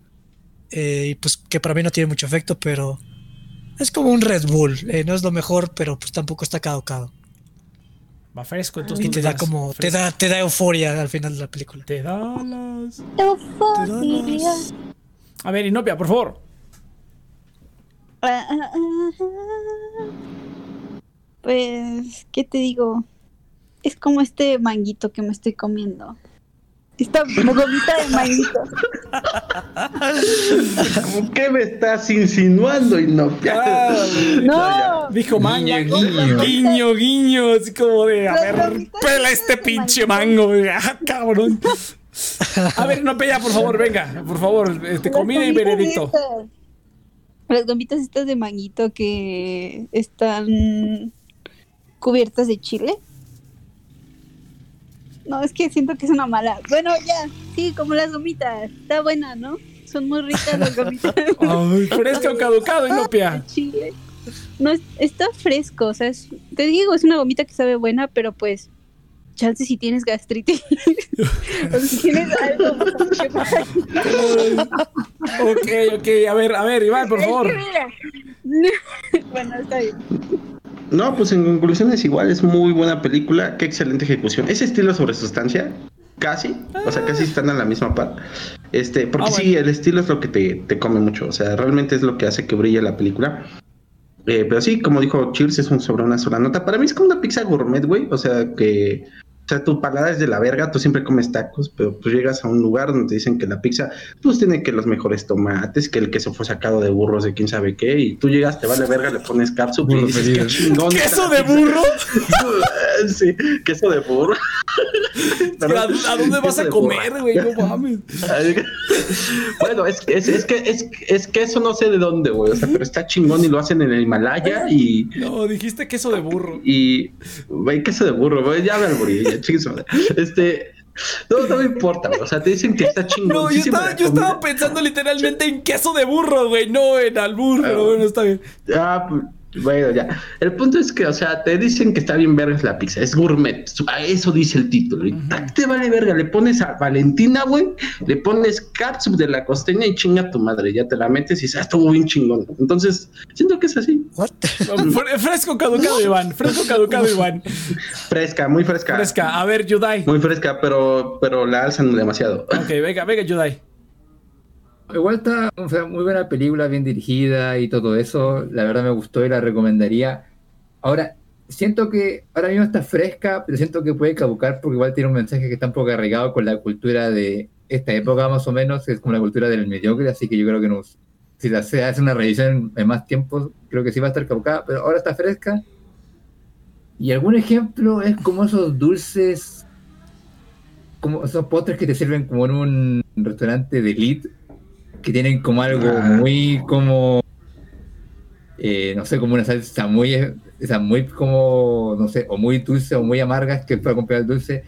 Eh, y pues que para mí no tiene mucho efecto, pero es como un Red Bull. Eh, no es lo mejor, pero pues tampoco está caducado. Va fresco, entonces. Y te da como, te da, te da euforia al final de la película. Te da las. Euforia. A ver, Inopia, por favor. Pues, ¿qué te digo? Es como este manguito que me estoy comiendo. Esta gomita de manguito. ¿Qué me estás insinuando, y no? no, dijo mango. Guiño, guiño, guiño, así como de, a ver, pela este pinche mango, ah, cabrón. A ver, no pella, por favor, venga, por favor, este, comida y veredicto. Las gomitas estas de manguito que están cubiertas de chile. No, es que siento que es una mala. Bueno, ya, sí, como las gomitas. Está buena, ¿no? Son muy ricas las gomitas. Ay, fresco caducado, Inopia. Chile. No, está fresco, o sea, te digo, es una gomita que sabe buena, pero pues, chance si tienes gastritis. o si tienes algo. ok, ok, a ver, a ver, Iván, por favor. bueno, está bien. No, pues en conclusión es igual, es muy buena película, qué excelente ejecución. Ese estilo sobre sustancia, casi, o sea, casi están a la misma par. Este, porque ah, sí, el estilo es lo que te, come mucho, o sea, realmente es lo que hace que brille la película. Eh, pero sí, como dijo Cheers, es un sobre una sola nota. Para mí es como una pizza gourmet, güey, o sea, que O sea, tu palada es de la verga, tú siempre comes tacos, pero pues llegas a un lugar donde te dicen que la pizza, pues tiene que los mejores tomates, que el queso fue sacado de burros de quién sabe qué, y tú llegas, te vale verga, le pones cápsula y dices, qué chingón. ¿Queso de burro? sí, queso de burro. ¿A, dónde vas a comer, güey? No mames. bueno, es, es, es, que es, es que eso no sé de dónde, güey. O sea, pero está chingón y lo hacen en el Himalaya y. No, dijiste queso de burro. Y. Güey, queso de burro, güey. Ya me alburí, Este. No, no me importa, güey. O sea, te dicen que está chingón. No, yo estaba, yo estaba pensando literalmente en queso de burro, güey, no en albur, pero bueno, está bien. Ah, pues bueno, ya. El punto es que, o sea, te dicen que está bien verga la pizza, es gourmet. Eso dice el título. Y te vale verga, le pones a Valentina, güey, le pones catsup de la costeña y chinga tu madre. Ya te la metes y ah, estuvo bien chingón. Entonces, siento que es así. fresco caducado, Iván. Fresco caducado, Iván. Fresca, muy fresca. Fresca. A ver, Yudai. Muy fresca, pero, pero la alzan demasiado. Ok, venga, venga, Yudai. Igual está muy buena película, bien dirigida y todo eso. La verdad me gustó y la recomendaría. Ahora, siento que ahora mismo está fresca, pero siento que puede caducar porque igual tiene un mensaje que está un poco arraigado con la cultura de esta época más o menos, es como la cultura del mediocre, así que yo creo que nos, si se hace una revisión en más tiempo, creo que sí va a estar caducada, pero ahora está fresca. Y algún ejemplo es como esos dulces, como esos postres que te sirven como en un restaurante de elite, que tienen como algo ah. muy como, eh, no sé, como una salsa muy, esa muy como, no sé, o muy dulce o muy amarga, que para comprar el dulce,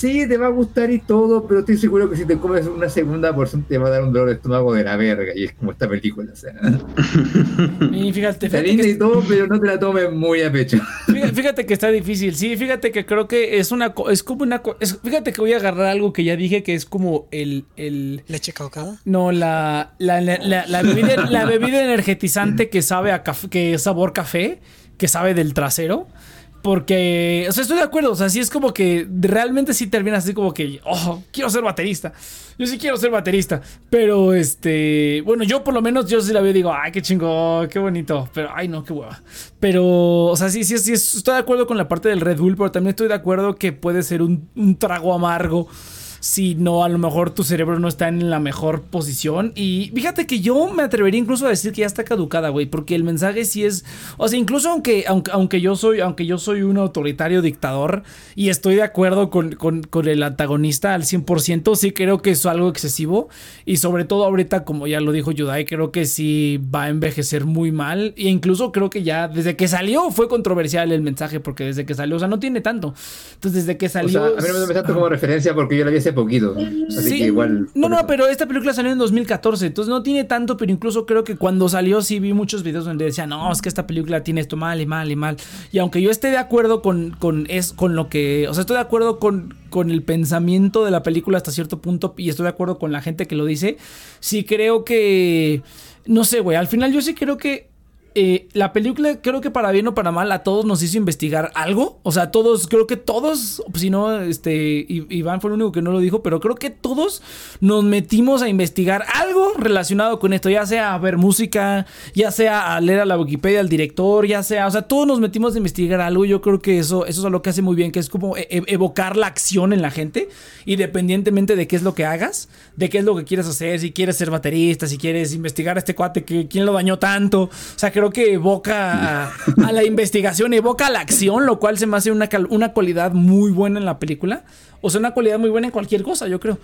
sí, te va a gustar y todo, pero estoy seguro que si te comes una segunda porción te va a dar un dolor de estómago de la verga. Y es como esta película, o sea. Y fíjate, fíjate y todo, pero no te la tomes muy a pecho. Fíjate, que está difícil. Sí, fíjate que creo que es una. Es como una. fíjate que voy a agarrar algo que ya dije que es como el. el ¿Leche caducada? No, la, la, la, la, bebida, la bebida energetizante que sabe a café, que es sabor café, que sabe del trasero. Porque, o sea, estoy de acuerdo. O sea, sí es como que realmente sí terminas así como que, oh, quiero ser baterista. Yo sí quiero ser baterista. Pero, este, bueno, yo por lo menos yo sí la veo y digo, ay, qué chingo, qué bonito. Pero, ay, no, qué hueva. Pero, o sea, sí, sí, sí, estoy de acuerdo con la parte del Red Bull, pero también estoy de acuerdo que puede ser un, un trago amargo si no, a lo mejor tu cerebro no está en la mejor posición. Y fíjate que yo me atrevería incluso a decir que ya está caducada, güey, porque el mensaje sí es, o sea, incluso aunque, aunque, aunque yo soy, aunque yo soy un autoritario dictador y estoy de acuerdo con, el antagonista al 100%, sí creo que es algo excesivo y sobre todo ahorita, como ya lo dijo Yudai, creo que sí va a envejecer muy mal e incluso creo que ya desde que salió fue controversial el mensaje porque desde que salió, o sea, no tiene tanto. Entonces, desde que salió... a mí no me tanto como referencia porque yo la vi hace poquito. Así que igual. No, no, pero esta película salió en 2014, entonces no tiene tanto, pero incluso creo que cuando salió sí vi muchos videos donde decían, no, es que esta película tiene esto mal y mal y mal. Y aunque yo esté de acuerdo con, con, es, con lo que. O sea, estoy de acuerdo con, con el pensamiento de la película hasta cierto punto y estoy de acuerdo con la gente que lo dice, sí creo que. No sé, güey, al final yo sí creo que eh, la película, creo que para bien o para mal, a todos nos hizo investigar algo. O sea, todos, creo que todos, si no, este, Iván fue el único que no lo dijo, pero creo que todos nos metimos a investigar algo relacionado con esto, ya sea a ver música, ya sea a leer a la Wikipedia al director, ya sea, o sea, todos nos metimos a investigar algo. Yo creo que eso, eso es lo que hace muy bien, que es como e, e, evocar la acción en la gente, independientemente de qué es lo que hagas, de qué es lo que quieres hacer, si quieres ser baterista, si quieres investigar a este cuate, que quién lo dañó tanto. O sea, creo que evoca a, la investigación, evoca a la acción, lo cual se me hace una, una cualidad muy buena en la película. O sea, una cualidad muy buena en cualquier cosa, yo creo.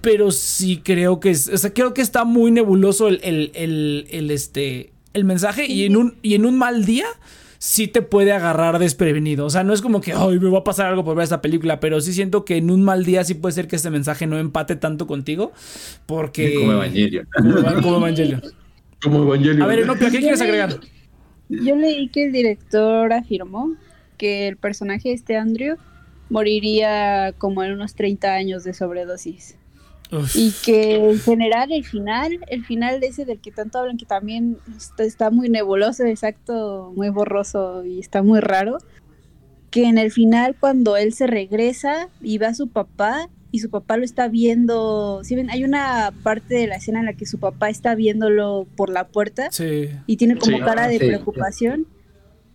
Pero sí creo que es, o sea, creo que está muy nebuloso el, el, este, el mensaje y en, un, y en un mal día sí te puede agarrar desprevenido. O sea, no es como que, ay, me va a pasar algo por ver esta película, pero sí siento que en un mal día sí puede ser que este mensaje no empate tanto contigo, porque... Como Evangelion. Como Evangelion. Como Evangelion. A ver, no, ¿qué quieres agregar? Yo leí que el director afirmó que el personaje este Andrew moriría como en unos 30 años de sobredosis. Y que en general el final, el final de ese del que tanto hablan, que también está, está, muy nebuloso, exacto, muy borroso y está muy raro, que en el final cuando él se regresa y va a su papá, y su papá lo está viendo. Si ven, hay una parte de la escena en la que su papá está viéndolo por la puerta y tiene como cara de preocupación.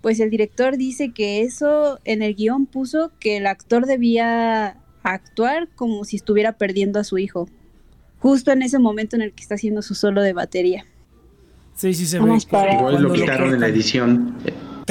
pues el director dice que eso en el guion puso que el actor debía actuar como si estuviera perdiendo a su hijo, justo en ese momento en el que está haciendo su solo de batería. Sí, sí se ve. Igual lo quitaron en la edición.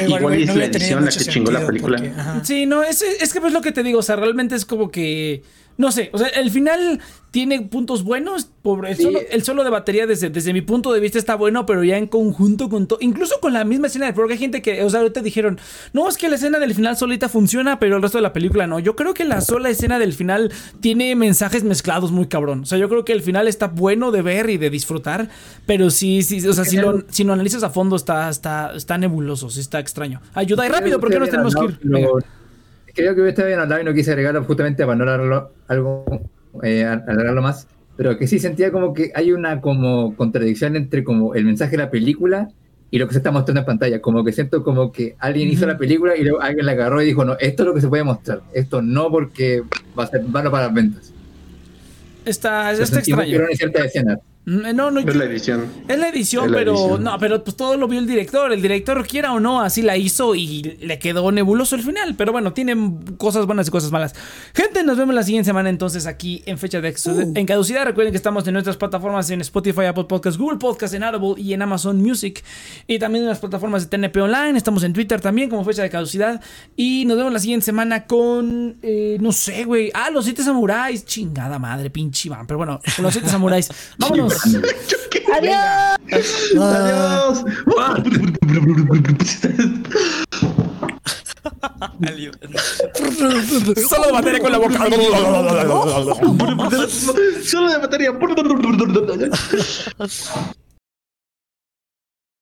igual, es la edición la que chingó la película. sí, no, es, es que pues lo que te digo, o sea, realmente es como que no sé, o sea, el final tiene puntos buenos. Pobre, el, solo, de batería, desde, desde mi punto de vista, está bueno, pero ya en conjunto con todo. Incluso con la misma escena, porque hay gente que, o sea, ahorita dijeron, no, es que la escena del final solita funciona, pero el resto de la película no. Yo creo que la sola escena del final tiene mensajes mezclados muy cabrón. O sea, yo creo que el final está bueno de ver y de disfrutar, pero sí, sí, o sea, si lo, si lo analizas a fondo, está, está, está nebuloso, sí está extraño. Ayuda y rápido, porque nos tenemos que ir creo que está bien hablado y no quise agregarlo justamente para no alargarlo, algo, eh, alargarlo más, pero que sí sentía como que hay una como contradicción entre como el mensaje de la película y lo que se está mostrando en pantalla. Como que siento como que alguien hizo la película y luego alguien la agarró y dijo, no, esto es lo que se puede mostrar, esto no porque va a ser malo para las ventas. Está, está extraño. No, no, es la edición. Es la edición, pero no, pero pues todo lo vio el director. El director, quiera o no, así la hizo y le quedó nebuloso el final. Pero bueno, tiene cosas buenas y cosas malas. Gente, nos vemos la siguiente semana entonces aquí en fecha de uh. en caducidad. Recuerden que estamos en nuestras plataformas en Spotify, Apple Podcasts, Google Podcasts, en Audible y en Amazon Music. Y también en las plataformas de TNP Online. Estamos en Twitter también como fecha de caducidad. Y nos vemos la siguiente semana con, eh, no sé, güey. Ah, los siete samuráis. Chingada madre, pinche man. Pero bueno, los siete samuráis. Vámonos. Adiós. Adiós. Solo batería con la boca. Solo de batería.